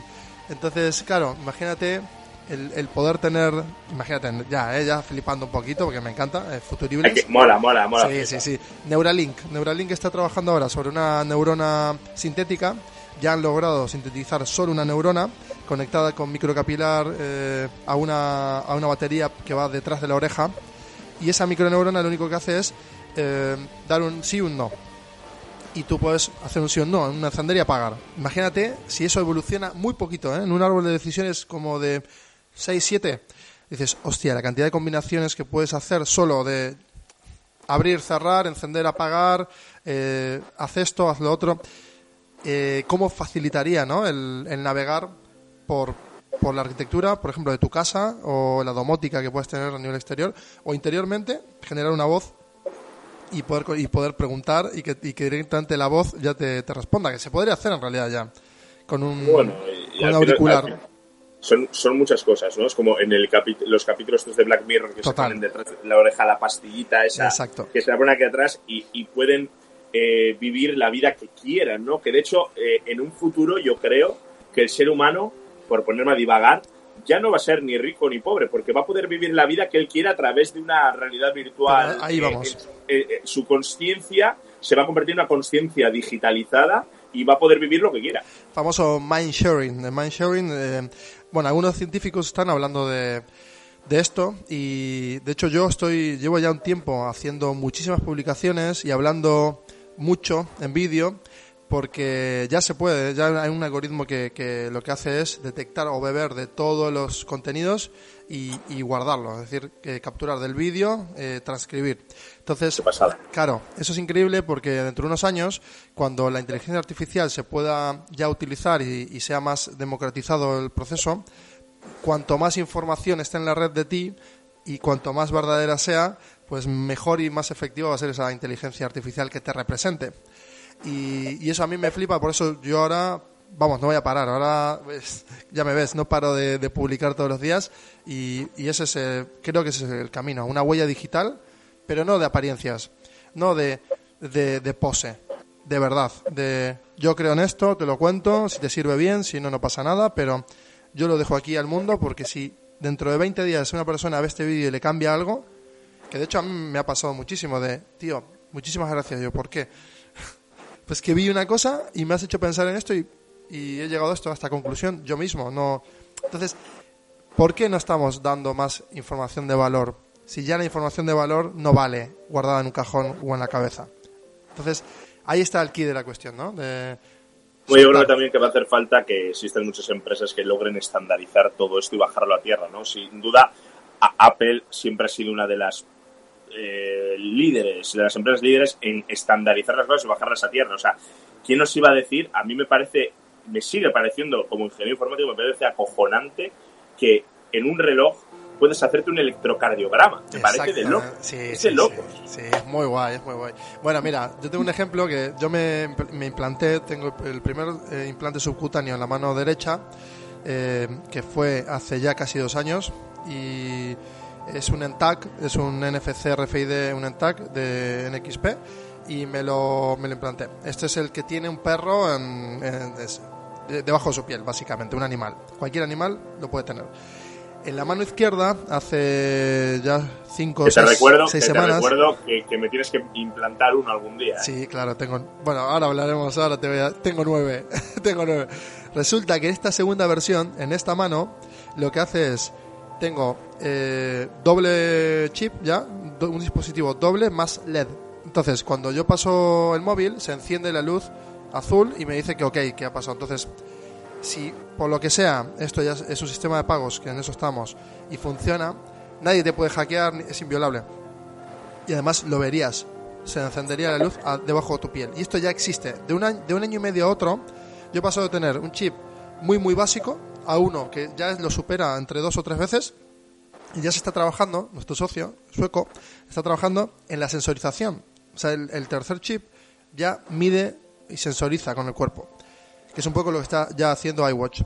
Entonces, claro, imagínate el, poder tener, imagínate, ya, eh, ya flipando un poquito porque me encanta, eh, futuribles. <laughs> mola, mola, mola. Sí, sí, sí. Neuralink. Neuralink está trabajando ahora sobre una neurona sintética. Ya han logrado sintetizar solo una neurona conectada con microcapilar eh, a, una, a una batería que va detrás de la oreja. Y esa microneurona lo único que hace es eh, dar un sí o un no y tú puedes hacer un sí o no, en una encender y apagar. Imagínate si eso evoluciona muy poquito, ¿eh? en un árbol de decisiones como de 6, 7, dices, hostia, la cantidad de combinaciones que puedes hacer solo de abrir, cerrar, encender, apagar, eh, haz esto, haz lo otro, eh, cómo facilitaría ¿no? el, navegar por, por la arquitectura, por ejemplo, de tu casa o la domótica que puedes tener a nivel exterior, o interiormente, generar una voz y poder, y poder preguntar y que, y que directamente la voz ya te, te, responda, que se podría hacer en realidad ya con un, auricular son, son muchas cosas, ¿no? Es como en el los capítulos de Black Mirror que se ponen detrás de la oreja la pastillita esa que se la ponen aquí atrás y, y pueden eh, vivir la vida que quieran, ¿no? Que de hecho, eh, en un futuro yo creo que el ser humano, por ponerme a divagar, ya no va a ser ni rico ni pobre, porque va a poder vivir la vida que él quiera a través de una realidad virtual. ahí vamos. Eh, su conciencia se va a convertir en una conciencia digitalizada y va a poder vivir lo que quiera. Famoso mind sharing. El mind sharing, eh, bueno, algunos científicos están hablando de, de esto y de hecho yo estoy llevo ya un tiempo haciendo muchísimas publicaciones y hablando mucho en vídeo porque ya se puede, ya hay un algoritmo que, que, lo que hace es detectar o beber de todos los contenidos y, y guardarlo, es decir, que capturar del vídeo, eh, transcribir. Entonces, claro, eso es increíble porque dentro de unos años, cuando la inteligencia artificial se pueda ya utilizar y, y sea más democratizado el proceso, cuanto más información esté en la red de ti y cuanto más verdadera sea, pues mejor y más efectiva va a ser esa inteligencia artificial que te represente. Y, eso a mí me flipa, por eso yo ahora, vamos, no voy a parar, ahora pues, ya me ves, no paro de, publicar todos los días y, ese es, creo que ese es el camino, una huella digital, pero no de apariencias, no de, de, pose, de verdad, de yo creo en esto, te lo cuento, si te sirve bien, si no, no pasa nada, pero yo lo dejo aquí al mundo porque si dentro de 20 días una persona ve este vídeo y le cambia algo, que de hecho a mí me ha pasado muchísimo de, tío, muchísimas gracias, yo, ¿por qué? <laughs> pues que vi una cosa y me has hecho pensar en esto y, he llegado a esto a esta conclusión yo mismo. No, entonces, ¿por qué no estamos dando más información de valor? Si ya la información de valor no vale guardada en un cajón o en la cabeza. Entonces, ahí está el key de la cuestión, ¿no? De, yo creo también que va a hacer falta que existen muchas empresas que logren estandarizar todo esto y bajarlo a tierra, ¿no? Sin duda, Apple siempre ha sido una de las eh, líderes, de las empresas líderes en estandarizar las cosas y bajarlas a tierra. O sea, ¿quién nos iba a decir? A mí me parece, me sigue pareciendo como ingeniero informático, me parece acojonante que en un reloj puedes hacerte un electrocardiograma. Me parece de loco. Sí, es de locos. Sí, es muy guay, es muy guay. Bueno, mira, yo tengo un ejemplo que yo me, me implanté, tengo el primer eh, implante subcutáneo en la mano derecha, eh, que fue hace ya casi dos años, y es un ENTAC, es un NFC RFID, un ENTAC de NXP y me lo, me lo implanté. Este es el que tiene un perro en, debajo de su piel, básicamente, un animal. Cualquier animal lo puede tener. En la mano izquierda, hace ya cinco o seis, recuerdo, seis que semanas. Te recuerdo que, me tienes que implantar uno algún día. ¿eh? Sí, claro, tengo. Bueno, ahora hablaremos, ahora te voy a, tengo nueve. <laughs> tengo nueve. Resulta que esta segunda versión, en esta mano, lo que hace es tengo eh, doble chip ya, un dispositivo doble más LED. Entonces, cuando yo paso el móvil, se enciende la luz azul y me dice que ok, que ha pasado. Entonces, si por lo que sea, esto ya es un sistema de pagos, que en eso estamos, y funciona, nadie te puede hackear, es inviolable. Y además lo verías, se encendería la luz debajo de tu piel. Y esto ya existe. De un, año, de un año y medio a otro, Yo paso de tener un chip muy, muy básico a uno que ya lo supera entre dos o tres veces y ya se está trabajando, nuestro socio sueco, está trabajando en la sensorización. O sea, el, tercer chip ya mide y sensoriza con el cuerpo. Que es un poco lo que está ya haciendo iWatch.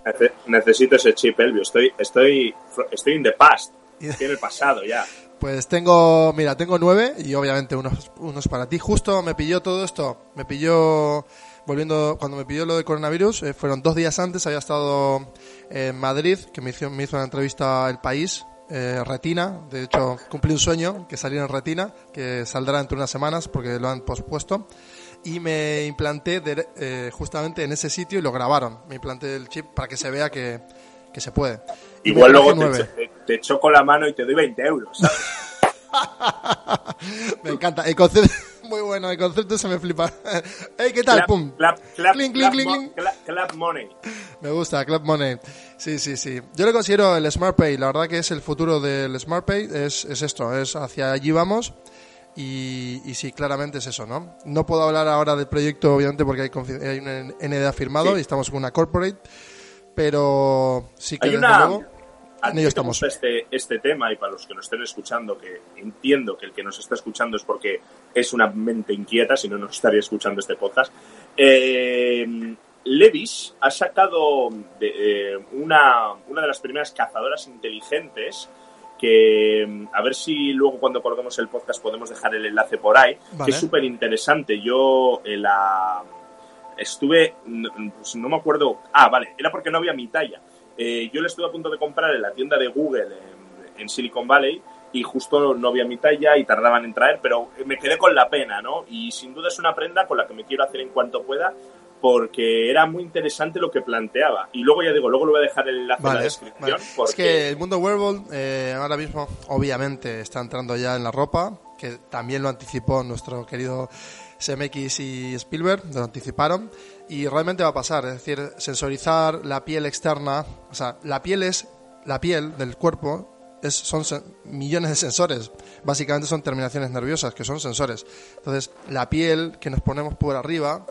Necesito ese chip, Elvio. Estoy, estoy, estoy in the past. Estoy en el pasado ya. <laughs> Pues tengo, mira, tengo nueve y obviamente unos, unos para ti. Justo me pilló todo esto, me pilló, volviendo, cuando me pilló lo de coronavirus, eh, fueron dos días antes, había estado en Madrid, que me hizo, me hizo una entrevista El País, eh, Retina, de hecho cumplí un sueño que saliera en Retina, que saldrá entre unas semanas porque lo han pospuesto, y me implanté eh, justamente en ese sitio y lo grabaron, me implanté el chip para que se vea que, que se puede. Igual luego te, choco la mano y te doy 20 euros, <laughs> me encanta. El concepto, <laughs> muy bueno, el concepto se me flipa. <laughs> ¡Ey, qué tal! ¡Pum! Clap, clap, clap, money. Me gusta, clap money. Sí, sí, sí. Yo lo considero el Smart Pay. La verdad que es el futuro del Smart Pay. Es, es esto, es hacia allí vamos. Y, y, sí, claramente es eso, ¿no? No puedo hablar ahora del proyecto, obviamente, porque hay, hay un NDA firmado y estamos con una corporate pero sí que Hay desde luego en ello estamos. Este, este tema y para los que nos estén escuchando, que entiendo que el que nos está escuchando es porque es una mente inquieta, si no nos estaría escuchando este podcast. Eh, Levis ha sacado eh, una, una de las primeras cazadoras inteligentes que a ver si luego cuando colgamos el podcast podemos dejar el enlace por ahí, que es súper interesante. Yo eh, la, estuve, pues no me acuerdo, ah, vale, era porque no había mi talla. Eh, yo le estuve a punto de comprar en la tienda de Google en, Silicon Valley y justo no había mi talla y tardaban en traer, pero me quedé con la pena, ¿no? Y sin duda es una prenda con la que me quiero hacer en cuanto pueda porque era muy interesante lo que planteaba. Y luego ya digo, luego lo voy a dejar el enlace en la descripción. Es que el mundo wearable eh, ahora mismo obviamente está entrando ya en la ropa, que también lo anticipó nuestro querido CMX y Spielberg, lo anticiparon, y realmente va a pasar, es decir, sensorizar la piel externa, o sea, la piel es, la piel del cuerpo es, son millones de sensores, básicamente son terminaciones nerviosas, que son sensores. Entonces, la piel que nos ponemos por arriba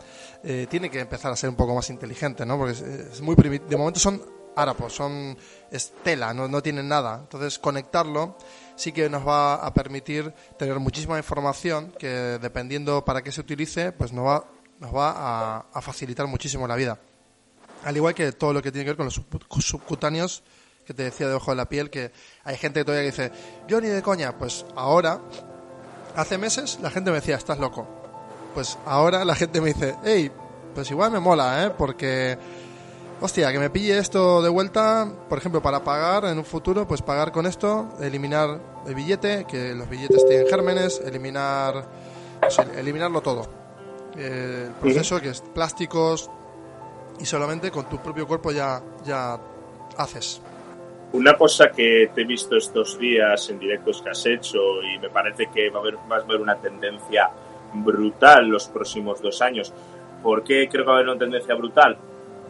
eh, tiene que empezar a ser un poco más inteligente, ¿no? Porque es, muy primitivo. De momento son harapos, son estela, no, no tienen nada. Entonces, conectarlo sí que nos va a permitir tener muchísima información que dependiendo para qué se utilice, pues nos va, nos va a, facilitar muchísimo la vida. Al igual que todo lo que tiene que ver con los subcutáneos que te decía de ojo de la piel, que hay gente que todavía dice, yo ni de coña, pues ahora, hace meses la gente me decía, estás loco. Pues ahora la gente me dice, hey, pues igual me mola, ¿eh? Porque hostia, que me pille esto de vuelta, por ejemplo, para pagar en un futuro, pues pagar con esto, eliminar el billete, que los billetes tienen gérmenes, eliminar, pues, eliminarlo todo. el proceso que es plásticos y solamente con tu propio cuerpo ya, ya haces. Una cosa que te he visto estos días en directos que has hecho y me parece que va a haber, vas a ver una tendencia brutal los próximos dos años. ¿Por qué creo que va a haber una tendencia brutal?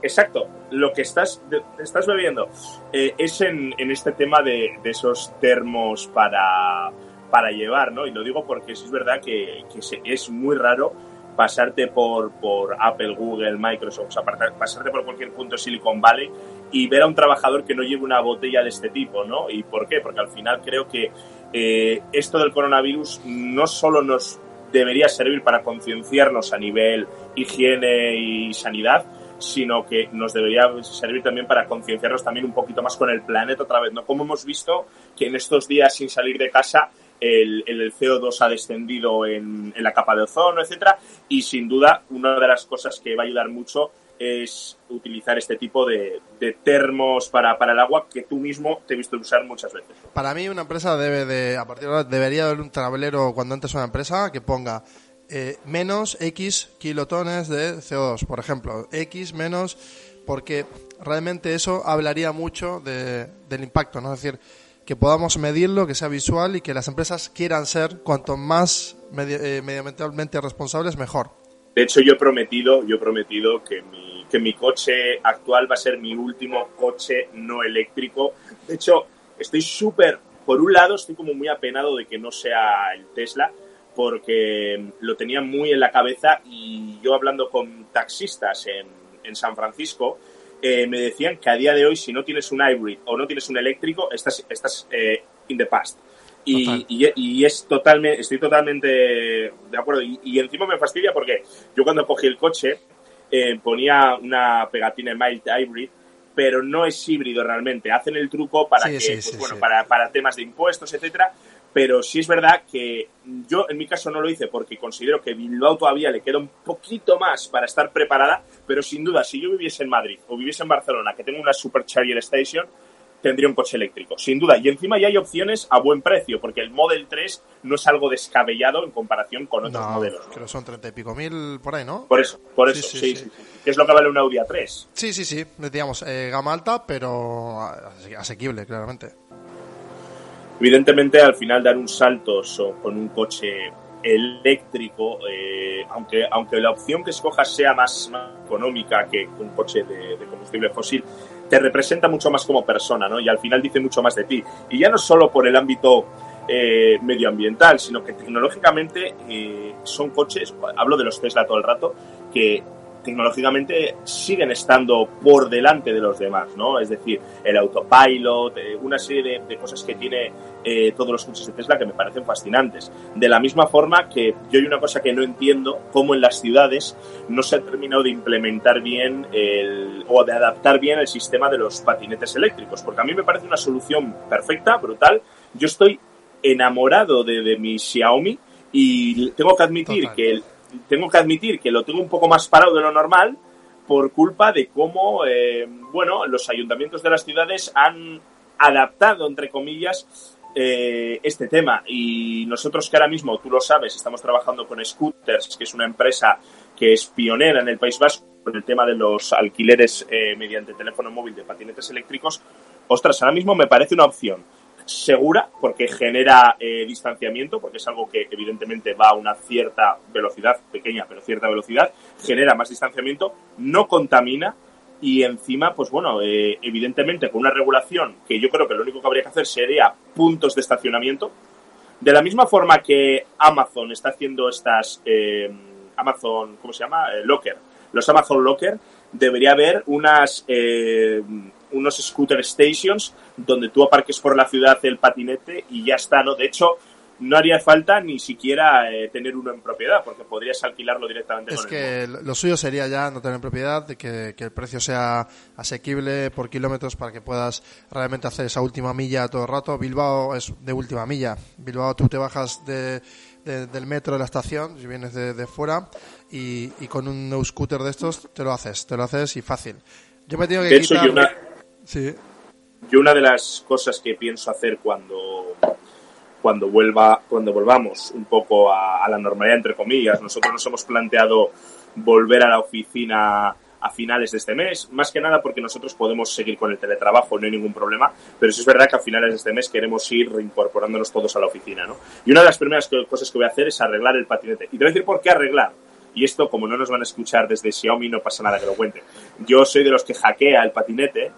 exacto, lo que estás, estás bebiendo eh, es en, este tema de, esos termos para, para llevar, ¿no? Y lo digo porque es verdad que, es muy raro pasarte por, por Apple, Google, Microsoft, o sea, pasarte por cualquier punto de Silicon Valley y ver a un trabajador que no lleve una botella de este tipo, ¿no? ¿Y por qué? Porque al final creo que eh, esto del coronavirus no solo nos debería servir para concienciarnos a nivel higiene y sanidad, sino que nos debería servir también para concienciarnos también un poquito más con el planeta otra vez, ¿no? Como hemos visto que en estos días sin salir de casa el, el CO2 ha descendido en, la capa de ozono, etcétera, y sin duda una de las cosas que va a ayudar mucho es utilizar este tipo de, termos para, para, el agua que tú mismo te he visto usar muchas veces. Para mí una empresa debe de, a partir de ahora, debería haber un tablero cuando antes una empresa que ponga eh, menos X kilotones de CO2, por ejemplo. X menos, porque realmente eso hablaría mucho de, del impacto, ¿no? Es decir, que podamos medirlo, que sea visual y que las empresas quieran ser cuanto más eh, medioambientalmente responsables, mejor. De hecho, yo he prometido, yo he prometido que mi, que mi coche actual va a ser mi último coche no eléctrico. De hecho, estoy súper, por un lado, estoy como muy apenado de que no sea el Tesla, porque lo tenía muy en la cabeza y yo hablando con taxistas en, en San Francisco, eh, me decían que a día de hoy, si no tienes un hybrid o no tienes un eléctrico, estás, estás eh, in the past. Y, y, es totalmente, estoy totalmente de acuerdo. Y, encima me fastidia porque yo cuando cogí el coche eh, ponía una pegatina mild hybrid, pero no es híbrido realmente. Hacen el truco para que, pues, bueno, para, para temas de impuestos, etcétera, pero sí es verdad que yo en mi caso no lo hice porque considero que Bilbao todavía le queda un poquito más para estar preparada, pero sin duda, si yo viviese en Madrid o viviese en Barcelona, que tengo una Supercharger Station, tendría un coche eléctrico, sin duda. Y encima ya hay opciones a buen precio, porque el Model 3 no es algo descabellado en comparación con otros modelos. Creo que son treinta y pico mil por ahí, ¿no? Por eso, por eso, sí, sí, ¿Qué es lo que vale un Audi A3? Sí, sí, sí, digamos, eh, gama alta, pero asequible, claramente. Evidentemente, al final dar un salto con un coche eléctrico, eh, aunque, aunque la opción que escojas sea más, económica que un coche de, combustible fósil, te representa mucho más como persona, ¿no? Y al final dice mucho más de ti. Y ya no solo por el ámbito eh, medioambiental, sino que tecnológicamente eh, son coches, hablo de los Tesla todo el rato, que tecnológicamente siguen estando por delante de los demás, ¿no? Es decir, el autopilot, eh, una serie de, cosas que tiene eh, todos los coches de Tesla que me parecen fascinantes. De la misma forma que yo hay una cosa que no entiendo, cómo en las ciudades no se ha terminado de implementar bien el, o de adaptar bien el sistema de los patinetes eléctricos, porque a mí me parece una solución perfecta, brutal. Yo estoy enamorado de, mi Xiaomi y tengo que admitir que el, tengo que admitir que lo tengo un poco más parado de lo normal por culpa de cómo, eh, bueno, los ayuntamientos de las ciudades han adaptado, entre comillas, eh, este tema. Y nosotros que ahora mismo, tú lo sabes, estamos trabajando con Scooters, que es una empresa que es pionera en el País Vasco con el tema de los alquileres eh, mediante teléfono móvil de patinetes eléctricos, ostras, ahora mismo me parece una opción segura porque genera eh, distanciamiento, porque es algo que evidentemente va a una cierta velocidad, pequeña pero cierta velocidad, genera más distanciamiento, no contamina y encima, pues bueno, eh, evidentemente con una regulación que yo creo que lo único que habría que hacer sería puntos de estacionamiento. De la misma forma que Amazon está haciendo estas, eh, Amazon, ¿cómo se llama? Locker. Los Amazon Locker, debería haber unas unos scooter stations donde tú aparques por la ciudad el patinete y ya está, ¿no? De hecho, no haría falta ni siquiera eh, tener uno en propiedad, porque podrías alquilarlo directamente. Es que lo suyo sería ya no tener propiedad, de que, el precio sea asequible por kilómetros para que puedas realmente hacer esa última milla todo el rato. Bilbao es de última milla. Bilbao tú te bajas de, del metro de la estación, si vienes de, fuera, y, con un scooter de estos te lo haces, te lo haces y fácil. Yo me tengo que quitar... Sí. Yo una de las cosas que pienso hacer cuando, cuando, vuelva, cuando volvamos un poco a, la normalidad, entre comillas, nosotros nos hemos planteado volver a la oficina a finales de este mes, más que nada porque nosotros podemos seguir con el teletrabajo, no hay ningún problema, pero sí es verdad que a finales de este mes queremos ir reincorporándonos todos a la oficina, ¿no? Y una de las primeras cosas que voy a hacer es arreglar el patinete. Y te voy a decir por qué arreglar. Y esto, como no nos van a escuchar desde Xiaomi, no pasa nada que lo cuente. Yo soy de los que hackea el patinete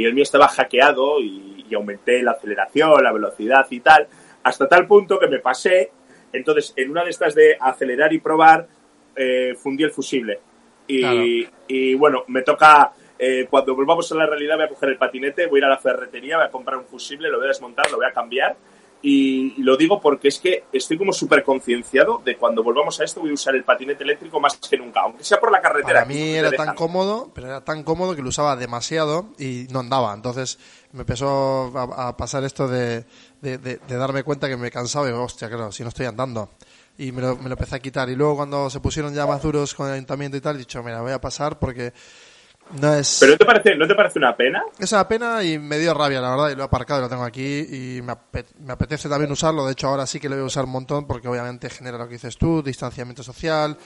y el mío estaba hackeado y, aumenté la aceleración, la velocidad y tal, hasta tal punto que me pasé. Entonces, en una de estas de acelerar y probar, eh, fundí el fusible. Y, bueno, me toca, eh, cuando volvamos a la realidad, voy a coger el patinete, voy a ir a la ferretería, voy a comprar un fusible, lo voy a desmontar, lo voy a cambiar y lo digo porque es que estoy como súper concienciado de cuando volvamos a esto voy a usar el patinete eléctrico más que nunca, aunque sea por la carretera. Para mí era tan cómodo, pero era tan cómodo que lo usaba demasiado y no andaba. Entonces me empezó a, pasar esto de, de, darme cuenta que me cansaba y digo, hostia, claro, si no estoy andando. Y me lo, me lo empecé a quitar. Y luego cuando se pusieron ya más duros con el ayuntamiento y tal, he dicho, mira, voy a pasar porque no es... ¿Pero no te, parece, no te parece una pena? Es una pena y me dio rabia, la verdad, y lo he aparcado y lo tengo aquí y me, apetece también usarlo. De hecho, ahora sí que lo voy a usar un montón porque obviamente genera lo que dices tú, distanciamiento social.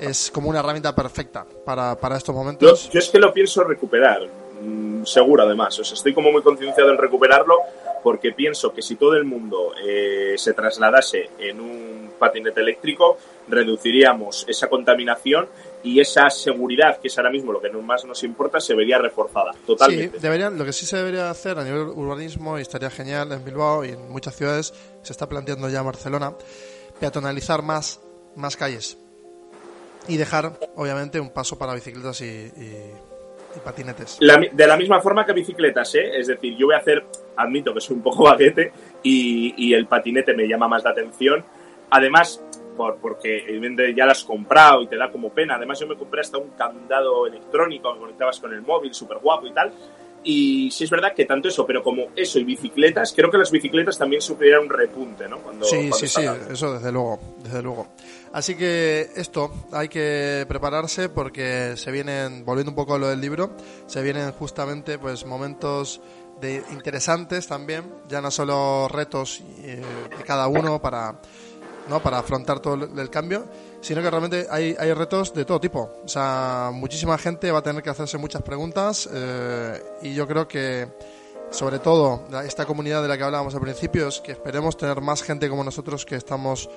Es como una herramienta perfecta para, para estos momentos. Yo, es que lo pienso recuperar, mm, seguro además. O estoy como muy concienciado en recuperarlo porque pienso que si todo el mundo eh, se trasladase en un patinete eléctrico, reduciríamos esa contaminación y esa seguridad, que es ahora mismo lo que más nos importa, se vería reforzada totalmente. Sí, deberían, lo que sí se debería hacer a nivel urbanismo, y estaría genial en Bilbao y en muchas ciudades, se está planteando ya Barcelona, peatonalizar más, más calles. y dejar, obviamente, un paso para bicicletas y, patinetes. de la misma forma que bicicletas, ¿eh? Es decir, yo voy a hacer, admito que soy un poco <laughs> baguete y, y el patinete me llama más la atención. Además, por, porque evidentemente ya las has comprado y te da como pena. Además, yo me compré hasta un candado electrónico que conectabas con el móvil, súper guapo y tal. Y sí es verdad que tanto eso, pero como eso y bicicletas, creo que las bicicletas también sufrirán un repunte, ¿no? Cuando, sí, sí, sí, eso desde luego, desde luego. Así que esto, hay que prepararse porque se vienen, volviendo un poco a lo del libro, se vienen justamente pues momentos de interesantes también, ya no solo retos eh, de cada uno para, ¿no? para afrontar todo el cambio, sino que realmente hay, hay retos de todo tipo. O sea, muchísima gente va a tener que hacerse muchas preguntas eh, y yo creo que, sobre todo, esta comunidad de la que hablábamos al principio es que esperemos tener más gente como nosotros que estamos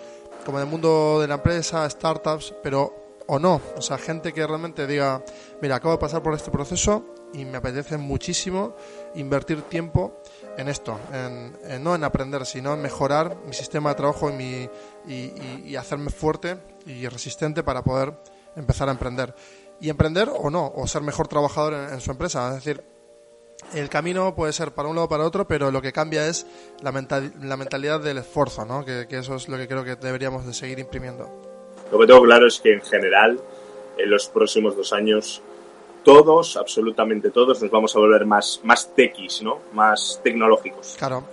como en el mundo de la empresa, startups, pero o no. O sea, gente que realmente diga, mira, acabo de pasar por este proceso y me apetece muchísimo invertir tiempo en esto, en, no en aprender, sino en mejorar mi sistema de trabajo y, mi, y, hacerme fuerte y resistente para poder empezar a emprender. Y emprender o no, o ser mejor trabajador en, su empresa. Es decir, el camino puede ser para un lado o para otro, pero lo que cambia es la, la mentalidad del esfuerzo, ¿no? Que, que, eso es lo que creo que deberíamos de seguir imprimiendo. Lo que tengo claro es que en general, en los próximos dos años, todos, absolutamente todos, nos vamos a volver más, más techis, ¿no? Más tecnológicos. Claro.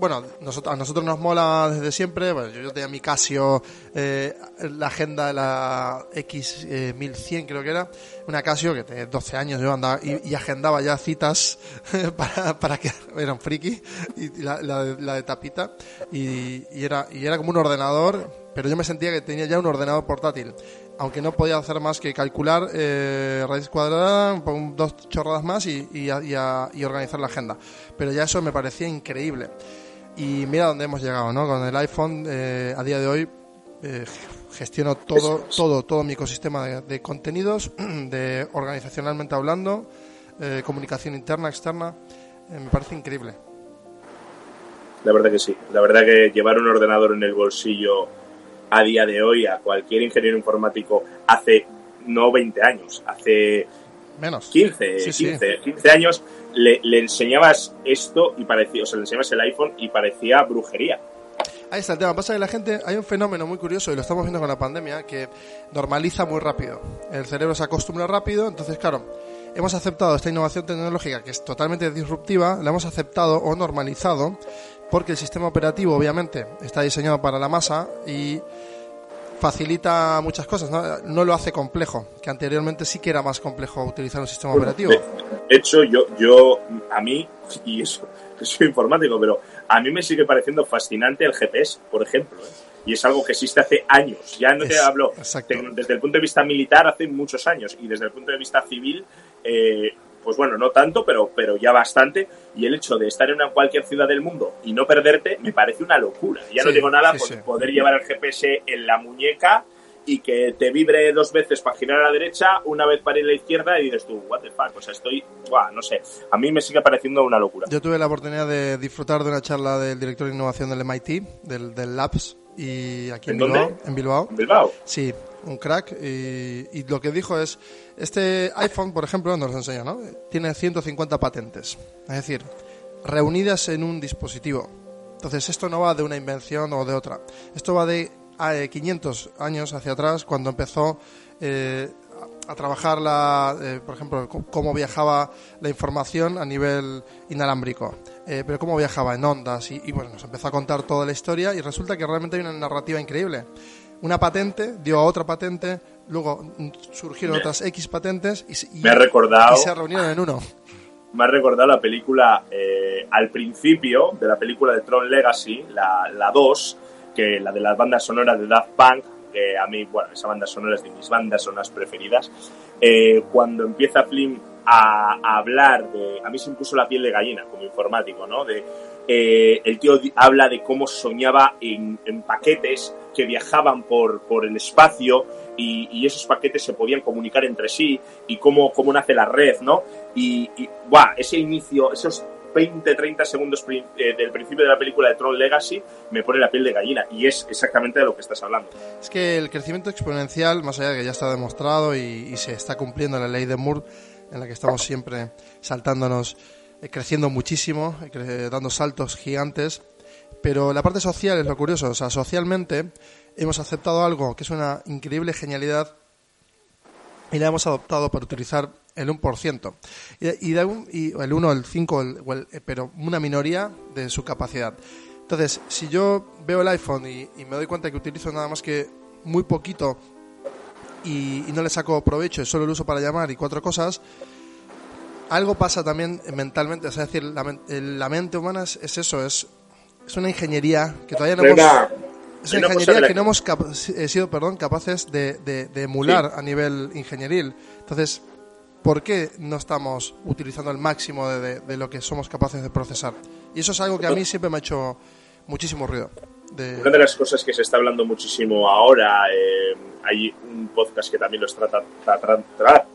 Bueno, nosotros, a nosotros nos mola desde siempre. Bueno, yo, tenía mi Casio, eh, la agenda de la X1100 eh, creo que era. Una Casio que tenía 12 años yo andaba y, agendaba ya citas <laughs> para, para que eran friki. Y, la, de, tapita. Y, y, era, y era como un ordenador, pero yo me sentía que tenía ya un ordenador portátil aunque no podía hacer más que calcular eh, raíz cuadrada, dos chorradas más y, y, organizar la agenda. Pero ya eso me parecía increíble. Y mira dónde hemos llegado, ¿no? Con el iPhone, eh, a día de hoy, eh, gestiono todo, todo, todo mi ecosistema de, contenidos, <clears throat> de organizacionalmente hablando, comunicación interna, externa. me parece increíble. La verdad que sí. La verdad que llevar un ordenador en el bolsillo a día de hoy a cualquier ingeniero informático hace no 20 años, hace menos 15, 15, 15 años le, enseñabas esto y parecía, o sea, le enseñabas el iPhone y parecía brujería. Ahí está el tema. Pasa que la gente, hay un fenómeno muy curioso y lo estamos viendo con la pandemia que normaliza muy rápido. El cerebro se acostumbra rápido, entonces, claro, hemos aceptado esta innovación tecnológica que es totalmente disruptiva, la hemos aceptado o normalizado porque el sistema operativo obviamente está diseñado para la masa y facilita muchas cosas, ¿no? lo hace complejo, que anteriormente sí que era más complejo utilizar un sistema operativo. De hecho, yo, yo, a mí, <laughs> y eso, soy informático, pero a mí me sigue pareciendo fascinante el GPS, por ejemplo. ¿eh? Y es algo que existe hace años. Ya no te hablo desde el punto de vista militar hace muchos años y desde el punto de vista civil eh, pues bueno, no tanto, pero, pero ya bastante. Y el hecho de estar en una cualquier ciudad del mundo y no perderte me parece una locura. Ya no digo nada por poder llevar el GPS en la muñeca y que te vibre dos veces para girar a la derecha, una vez para ir a la izquierda y dices tú, what the fuck, o sea, estoy, no sé, a mí me sigue pareciendo una locura. Yo tuve la oportunidad de disfrutar de una charla del director de innovación del MIT, del, del Labs, y aquí en, Bilbao, en Bilbao. ¿En Bilbao? Sí, un crack. Y, lo que dijo es, este iPhone, por ejemplo, nos enseña, ¿no? Tiene 150 patentes. Es decir, reunidas en un dispositivo. Entonces, esto no va de una invención o de otra. Esto va de 500 años hacia atrás, cuando empezó eh, a trabajar, la, eh, por ejemplo, cómo viajaba la información a nivel inalámbrico, eh, pero cómo viajaba en ondas. Y, y, bueno, nos empezó a contar toda la historia y resulta que realmente hay una narrativa increíble una patente dio a otra patente, luego surgieron otras X patentes y, me ha recordado, se reunieron en uno. Me ha recordado la película, eh, al principio de la película de Tron Legacy, la, la 2, que la de las bandas sonoras de Daft Punk, que a mí, bueno, esa banda sonora es de mis bandas sonoras preferidas, eh, cuando empieza Flynn a, hablar de... A mí se me puso la piel de gallina como informático, ¿no? De, eh, el tío habla de cómo soñaba en, en paquetes que viajaban por, por el espacio y, esos paquetes se podían comunicar entre sí y cómo, cómo nace la red, ¿no? Y, y ese inicio, esos 20, 30 segundos eh, del principio de la película de Tron Legacy me pone la piel de gallina y es exactamente de lo que estás hablando. Es que el crecimiento exponencial, más allá de que ya está demostrado y, se está cumpliendo la ley de Moore, en la que estamos siempre saltándonos, eh, creciendo muchísimo, eh, dando saltos gigantes, pero la parte social es lo curioso, o sea, socialmente hemos aceptado algo que es una increíble genialidad y la hemos adoptado para utilizar el 1%. Y, y, un, y el 1, el 5, eh, pero una minoría de su capacidad. Entonces, si yo veo el iPhone y, me doy cuenta que utilizo nada más que muy poquito y, no le saco provecho y solo lo uso para llamar y cuatro cosas, algo pasa también mentalmente. es decir, la, mente humana es, eso, es, es una ingeniería que todavía no hemos... Es una ingeniería que no hemos eh, sido perdón, capaces de, de, emular a nivel ingenieril. Entonces, ¿por qué no estamos utilizando el máximo de, de, lo que somos capaces de procesar? Y eso es algo que a mí siempre me ha hecho muchísimo ruido. Una de las cosas que se está hablando muchísimo ahora, eh, hay un podcast que también lo está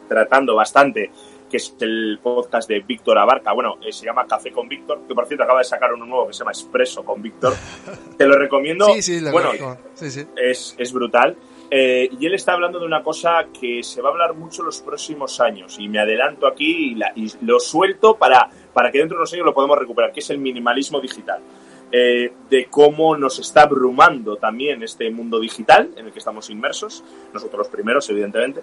tratando bastante, que es el podcast de Víctor Abarca. Bueno, eh, se llama Café con Víctor, que por cierto acaba de sacar uno nuevo que se llama Expreso con Víctor. <laughs> Te lo recomiendo. Sí, sí, lo bueno, sí, sí. Es, es brutal. Eh, y él está hablando de una cosa que se va a hablar mucho los próximos años. Y me adelanto aquí y, lo suelto para, para que dentro de unos años lo podamos recuperar, que es el minimalismo digital. Eh, de cómo nos está abrumando también este mundo digital en el que estamos inmersos, nosotros los primeros, evidentemente,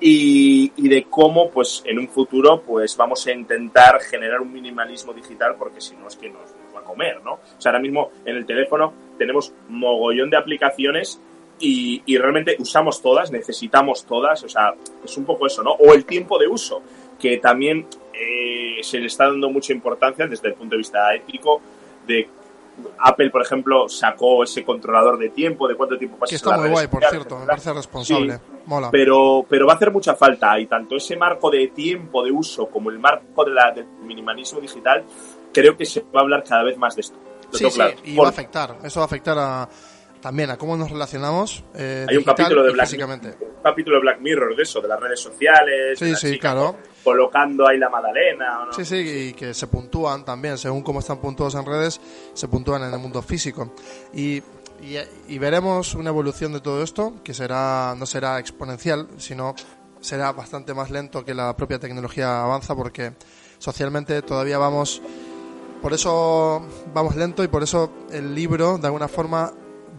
y, y, de cómo, pues, en un futuro, pues, vamos a intentar generar un minimalismo digital, porque si no es que nos, va a comer, ¿no? O sea, ahora mismo en el teléfono tenemos mogollón de aplicaciones y, y, realmente usamos todas, necesitamos todas, o sea, es un poco eso, ¿no? O el tiempo de uso, que también eh, se le está dando mucha importancia desde el punto de vista ético de Apple, por ejemplo, sacó ese controlador de tiempo, de cuánto tiempo pasas Que está muy guay, por cierto, me parece responsable. Mola. Pero, pero va a hacer mucha falta y tanto ese marco de tiempo de uso como el marco de la, del minimalismo digital, creo que se va a hablar cada vez más de esto. Sí, sí, y va a afectar, eso va a afectar a, también a cómo nos relacionamos. Eh, Hay un capítulo de Black un capítulo de Black Mirror de eso, de las redes sociales. Sí, sí, claro. Colocando ahí la Madalena. Sí, sí, y que se puntúan también, según cómo están puntuados en redes, se puntúan en el mundo físico. Y, y, veremos una evolución de todo esto, que será no será exponencial, sino será bastante más lento que la propia tecnología avanza, porque socialmente todavía vamos. Por eso vamos lento y por eso el libro, de alguna forma,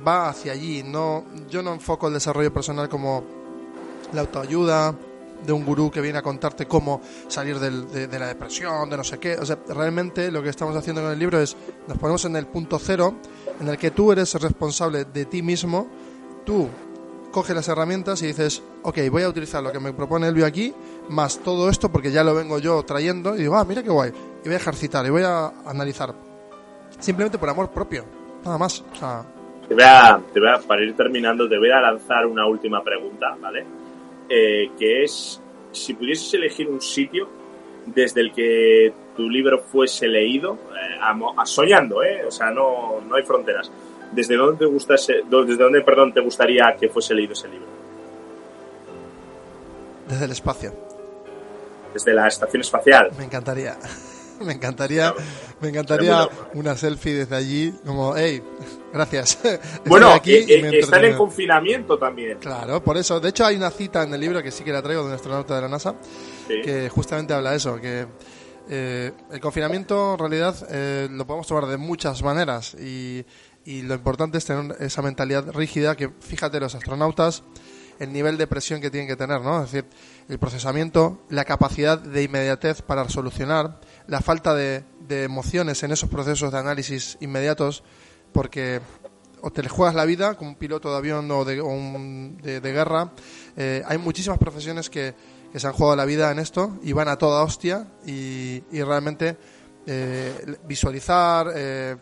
va hacia allí. No, yo no enfoco el desarrollo personal como la autoayuda de un gurú que viene a contarte cómo salir de, la depresión, de no sé qué. O sea, realmente lo que estamos haciendo con el libro es nos ponemos en el punto cero en el que tú eres responsable de ti mismo, tú coges las herramientas y dices, ok, voy a utilizar lo que me propone Elvio aquí, más todo esto porque ya lo vengo yo trayendo y digo, ah, mira qué guay, y voy a ejercitar y voy a analizar. Simplemente por amor propio, nada más. O sea, te voy, a, te voy a, para ir terminando, te voy a lanzar una última pregunta, ¿vale? Eh, que es, si pudieses elegir un sitio desde el que tu libro fuese leído, eh, a, soñando, ¿eh? O sea, no, no hay fronteras. ¿Desde dónde, te gustase, desde dónde perdón, te gustaría que fuese leído ese libro? Desde el espacio. Desde la estación espacial. Me encantaría. <laughs> me encantaría, me encantaría una selfie desde allí, como, hey, gracias. <laughs> Bueno, aquí eh, eh, están en confinamiento también. Claro, por eso. De hecho, hay una cita en el libro que sí que la traigo de un astronauta de la NASA, que justamente habla de eso, que eh, el confinamiento en realidad lo podemos tomar de muchas maneras y, y lo importante es tener esa mentalidad rígida que, fíjate, los astronautas el nivel de presión que tienen que tener, ¿no? Es decir, el procesamiento, la capacidad de inmediatez para solucionar, la falta de, emociones en esos procesos de análisis inmediatos, porque o te le juegas la vida como un piloto de avión o de, de, guerra. Eh, hay muchísimas profesiones que, se han jugado la vida en esto y van a toda hostia y, y realmente eh, visualizar, eh,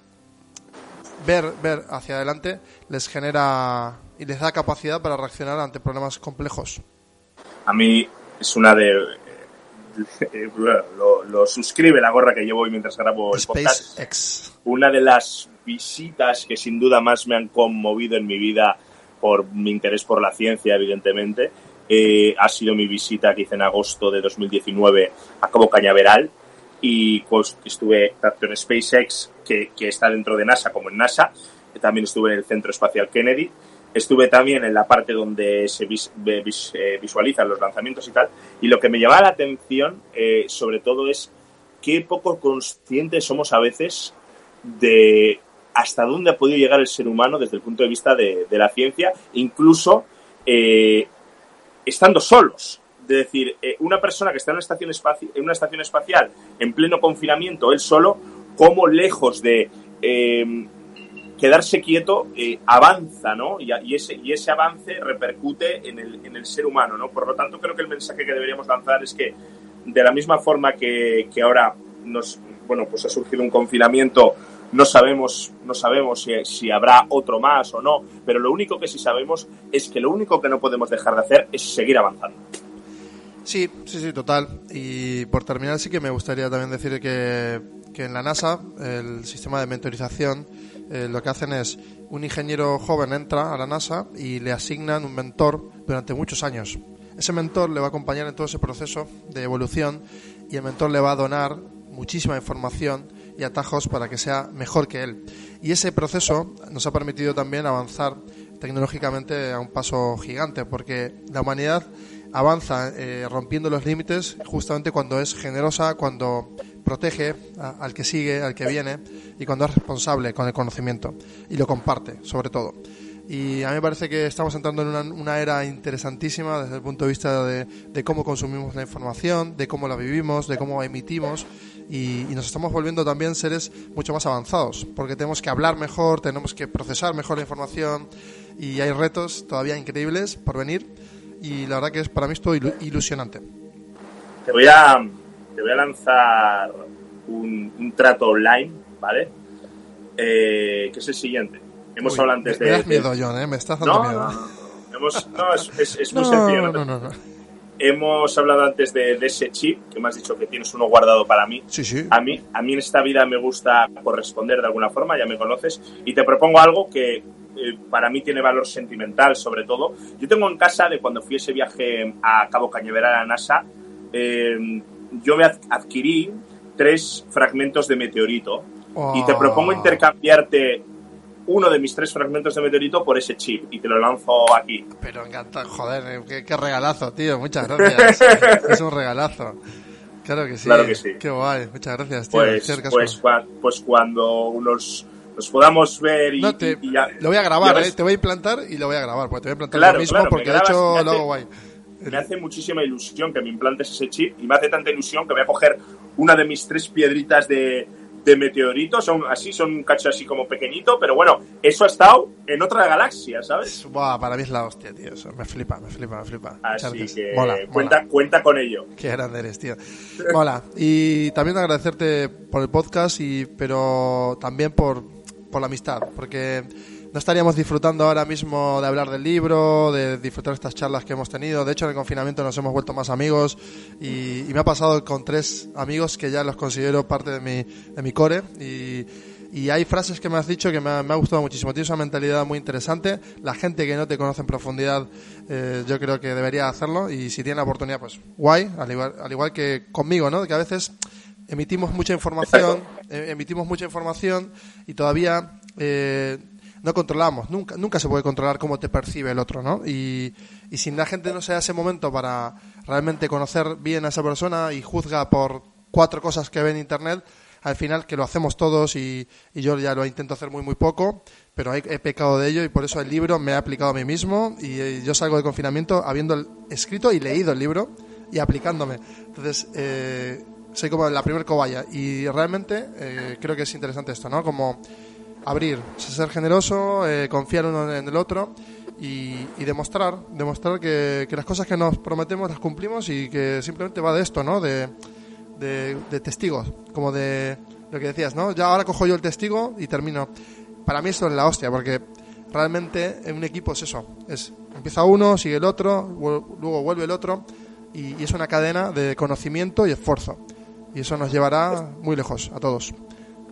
ver, ver hacia adelante les genera y les da capacidad para reaccionar ante problemas complejos. A mí es una de... <laughs> Eh, lo, suscribe la gorra que llevo hoy mientras grabo el podcast. Una de las visitas que sin duda más me han conmovido en mi vida por mi interés por la ciencia, evidentemente, eh, ha sido mi visita que hice en agosto de 2019 a Cabo Cañaveral y pues, estuve tanto en SpaceX, que, que está dentro de NASA, como en NASA. También estuve en el Centro Espacial Kennedy. Estuve también en la parte donde se eh, visualizan los lanzamientos y tal. Y lo que me llamaba la atención, eh, sobre todo, es qué poco conscientes somos a veces de hasta dónde ha podido llegar el ser humano desde el punto de vista de, la ciencia, incluso eh, estando solos. Es decir, una persona que está en una, estación en una estación espacial en pleno confinamiento, él solo, como lejos de quedarse quieto eh, avanza, ¿no? Y, ese, y ese avance repercute en el, en el ser humano, ¿no? Por lo tanto, creo que el mensaje que deberíamos lanzar es que de la misma forma que, ahora nos, bueno, pues ha surgido un confinamiento, no sabemos, no sabemos si, habrá otro más o no, pero lo único que sí sabemos es que lo único que no podemos dejar de hacer es seguir avanzando. Sí, sí, sí, total. Y por terminar, sí que me gustaría también decir que en la NASA, el sistema de mentorización, eh, lo que hacen es un ingeniero joven entra a la NASA y le asignan un mentor durante muchos años. Ese mentor le va a acompañar en todo ese proceso de evolución y el mentor le va a donar muchísima información y atajos para que sea mejor que él. Y ese proceso nos ha permitido también avanzar tecnológicamente a un paso gigante, porque la humanidad avanza eh, rompiendo los límites justamente cuando es generosa, cuando protege al que sigue, al que viene y cuando es responsable con el conocimiento y lo comparte, sobre todo. Y a mí me parece que estamos entrando en una, era interesantísima desde el punto de vista de, cómo consumimos la información, de cómo la vivimos, de cómo emitimos y, y, nos estamos volviendo también seres mucho más avanzados porque tenemos que hablar mejor, tenemos que procesar mejor la información y hay retos todavía increíbles por venir y la verdad que es para mí es todo ilusionante. Te voy a, te voy a lanzar un, trato online, ¿vale? Eh, que es el siguiente. Hemos hablado antes de... Me das miedo, John, ¿eh? Me estás dando miedo. No, no, Hemos, no es, es, muy sencillo. No, no, no, Hemos hablado antes de, de, ese chip, que me has dicho que tienes uno guardado para mí. Sí, sí. A mí, a mí en esta vida me gusta corresponder de alguna forma, ya me conoces, y te propongo algo que eh, para mí tiene valor sentimental, sobre todo. Yo tengo en casa de cuando fui ese viaje a Cabo Cañaveral a la NASA, eh, yo me adquirí tres fragmentos de meteorito y te propongo intercambiarte uno de mis tres fragmentos de meteorito por ese chip y te lo lanzo aquí. Pero encanta, joder, qué, regalazo, tío, muchas gracias. <laughs> es un regalazo. Claro que sí. Claro que sí. Qué guay, muchas gracias, tío. Pues, pues, pues cuando unos nos podamos ver y, ya, Lo voy a grabar, ¿eh? Te voy a implantar y lo voy a grabar, porque te voy a implantar lo mismo porque de hecho lo hago guay. Me hace muchísima ilusión que me implantes ese chip y me hace tanta ilusión que voy a coger una de mis tres piedritas de, de meteoritos, son así, son un cacho así como pequeñito, pero bueno, eso ha estado en otra galaxia, ¿sabes? Buah, para mí es la hostia, tío, eso me flipa, me flipa, me flipa. Así que cuenta, cuenta con ello. Qué grande eres, tío. Mola. Y también agradecerte por el podcast, y pero también por por la amistad, porque no estaríamos disfrutando ahora mismo de hablar del libro, de disfrutar estas charlas que hemos tenido. De hecho, en el confinamiento nos hemos vuelto más amigos y, me ha pasado con tres amigos que ya los considero parte de mi, de mi core y, y hay frases que me has dicho que me ha, gustado muchísimo. Tienes una mentalidad muy interesante. La gente que no te conoce en profundidad, eh, yo creo que debería hacerlo. Y si tiene la oportunidad, pues guay. Al igual, al igual que conmigo, ¿no? Que a veces emitimos mucha información, eh, emitimos mucha información y todavía eh, no controlamos. Nunca, nunca se puede controlar cómo te percibe el otro, ¿no? Y, y si la gente no se da ese momento para realmente conocer bien a esa persona y juzga por cuatro cosas que ve en internet, al final que lo hacemos todos y, y yo ya lo intento hacer muy muy poco, pero he, pecado de ello y por eso el libro me ha aplicado a mí mismo y, eh, yo salgo de confinamiento habiendo escrito y leído el libro y aplicándome. Entonces, eh, soy como la primer cobaya y realmente eh, creo que es interesante esto, ¿no? Como abrir, ser generoso, eh, confiar uno en el otro y, demostrar, demostrar que, las cosas que nos prometemos las cumplimos y que simplemente va de esto, ¿no? De, testigos, como de lo que decías, ¿no? Ya ahora cojo yo el testigo y termino. Para mí esto es la hostia, porque realmente en un equipo es eso, es empieza uno, sigue el otro, luego vuelve el otro y es una cadena de conocimiento y esfuerzo y eso nos llevará muy lejos a todos.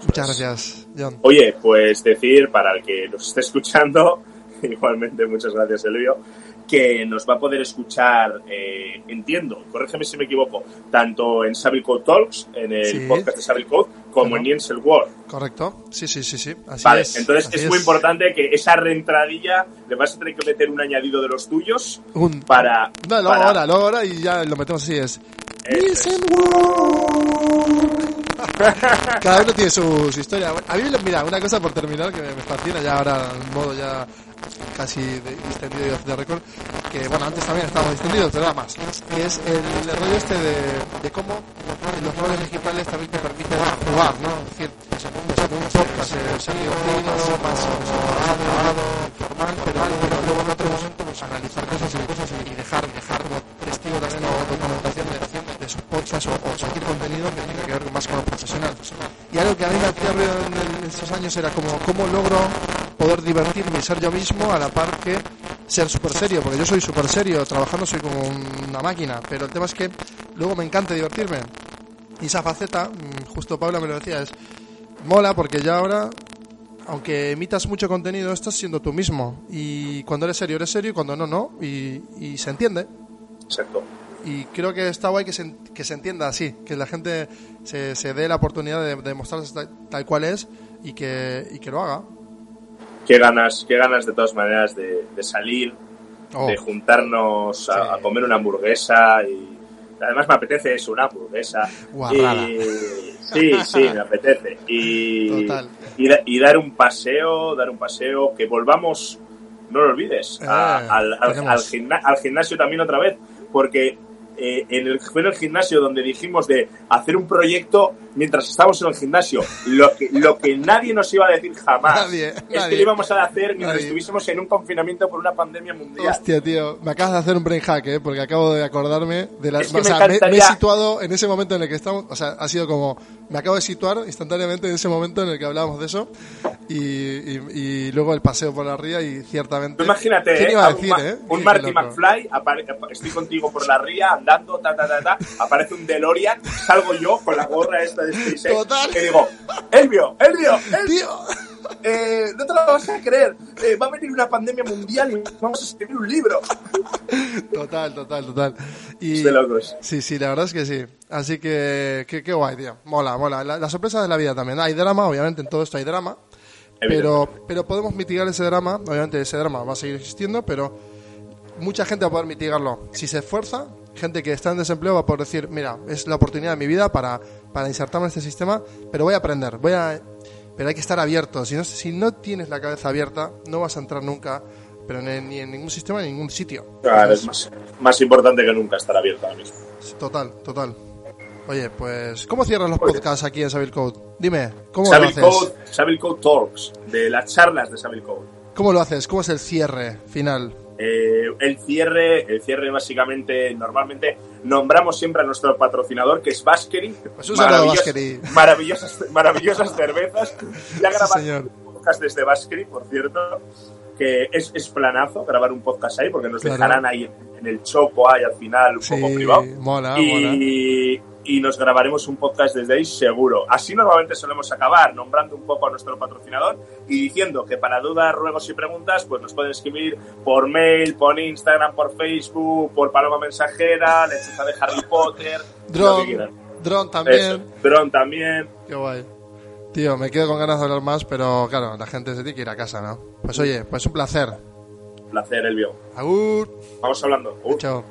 Muchas gracias, John. Oye, pues decir para el que nos esté escuchando <laughs> igualmente, muchas gracias, Elvio, que nos va a poder escuchar, eh, entiendo, corrígeme si me equivoco, tanto en Savile Code Talks, en el Sí. podcast de Savile Code, como en Nielsen World. Correcto. Sí, sí, sí, sí. Así Vale, es. entonces así es muy importante que esa reentradilla le vas a tener que meter un añadido de los tuyos Un- para... No, luego para- ahora, luego ahora y ya lo metemos así es. World. Cada uno tiene su, su historia. Bueno, A mí, mira, una cosa por terminar que me, fascina ya ahora en modo ya casi distendido de récord, que bueno, antes también estábamos distendidos, pero nada más, que es el, rollo este de, cómo los roles digitales también te permiten jugar, ¿no? Es decir, un podcast, eh, sonido fluido, más grabado, formal, pero luego en otro momento pues, analizar cosas y cosas y dejar, dejar como testigo de esta documentación podcasts o, o seguir contenido que tenga que ver más con lo profesional. Y algo que a mí me ruido en, en esos años era como cómo logro poder divertirme y ser yo mismo a la par que ser súper serio, porque yo soy súper serio, trabajando soy como una máquina, pero el tema es que luego me encanta divertirme. Y esa faceta, mm, justo Paula me lo decía, es mola porque ya ahora, aunque emitas mucho contenido, estás siendo tú mismo. Y cuando eres serio, eres serio, y cuando no, no. Y, y se entiende. Exacto. Y creo que está guay que se, que se entienda así, que la gente se, se dé la oportunidad de, de mostrarse tal, tal cual es y que, y que lo haga. Qué ganas, qué ganas de todas maneras de, de salir, Oh, de juntarnos a, Sí. a comer una hamburguesa y además me apetece eso, una hamburguesa. Y, <laughs> sí, sí, me apetece. Y, Total. y, da- y dar un paseo, dar un paseo, que volvamos, no lo olvides, a- Eh, al, al- al gimna- al gimnasio también otra vez, porque eh, en el, fue en el gimnasio donde dijimos de hacer un proyecto mientras estábamos en el gimnasio. Lo que, lo que nadie nos iba a decir jamás Nadie, es que nadie. lo íbamos a hacer mientras Nadie. estuviésemos en un confinamiento por una pandemia mundial. Hostia, tío, me acabas de hacer un brain hack, ¿eh? Porque acabo de acordarme de la... Es que o me sea, me, me he encantaría- situado en ese momento en el que estamos... O sea, ha sido como... Me acabo de situar instantáneamente en ese momento en el que hablábamos de eso y, y, y luego el paseo por la ría y ciertamente... Tú imagínate, ¿Quién eh, iba a un decir, Ma- eh? un Marty. McFly, estoy contigo por la ría, andando, ta, ta, ta, ta, aparece un DeLorean, salgo yo con la gorra esta de SpaceX, Total. y digo, Elvio, Elvio, Elvio, eh, no te lo vas a creer, eh, va a venir una pandemia mundial y vamos a escribir un libro. Total, total, total. Y, de locos. Sí, sí, la verdad es que sí. Así que, qué, qué guay, tío. Mola, mola. La, la sorpresa de la vida también. Hay drama, obviamente, en todo esto hay drama. Pero, pero podemos mitigar ese drama. Obviamente, ese drama va a seguir existiendo, pero mucha gente va a poder mitigarlo. Si se esfuerza, gente que está en desempleo va a poder decir: Mira, es la oportunidad de mi vida para, para insertarme en este sistema, pero voy a aprender. voy a Pero hay que estar abierto. Si no, si no tienes la cabeza abierta, no vas a entrar nunca, pero ni, ni en ningún sistema ni en ningún sitio. Claro, Entonces, es más, más importante que nunca estar abierto ahora mismo. Total, total. Oye, pues, ¿cómo cierras los Oye. podcasts aquí en Savile Code? Dime, ¿cómo Savile lo haces? Code, Savile Code Talks, de las charlas de Savile Code. ¿Cómo lo haces? ¿Cómo es el cierre final? Eh, el cierre, el cierre básicamente, normalmente nombramos siempre a nuestro patrocinador que es Baskery. Pues Maravillosas- Baskery. Maravillosas, maravillosas cervezas. Ya Sí, grabar señor. un podcast desde Baskery, por cierto, que es, es planazo grabar un podcast ahí porque nos Claro. dejarán ahí en el choco ahí al final un Sí, poco privado. mola, mola. Y, nos grabaremos un podcast desde ahí seguro. Así normalmente solemos acabar nombrando un poco a nuestro patrocinador y diciendo que para dudas, ruegos y preguntas, pues nos pueden escribir por mail, por Instagram, por Facebook, por Paloma Mensajera, Lechuza de Harry Potter, Drone, drone también. Eso, Dron también. Qué guay. Tío, me quedo con ganas de hablar más, pero claro, la gente se tiene que ir a casa, ¿no? Pues oye, pues un placer. Placer, Elvio. Agur. Vamos hablando. Chao.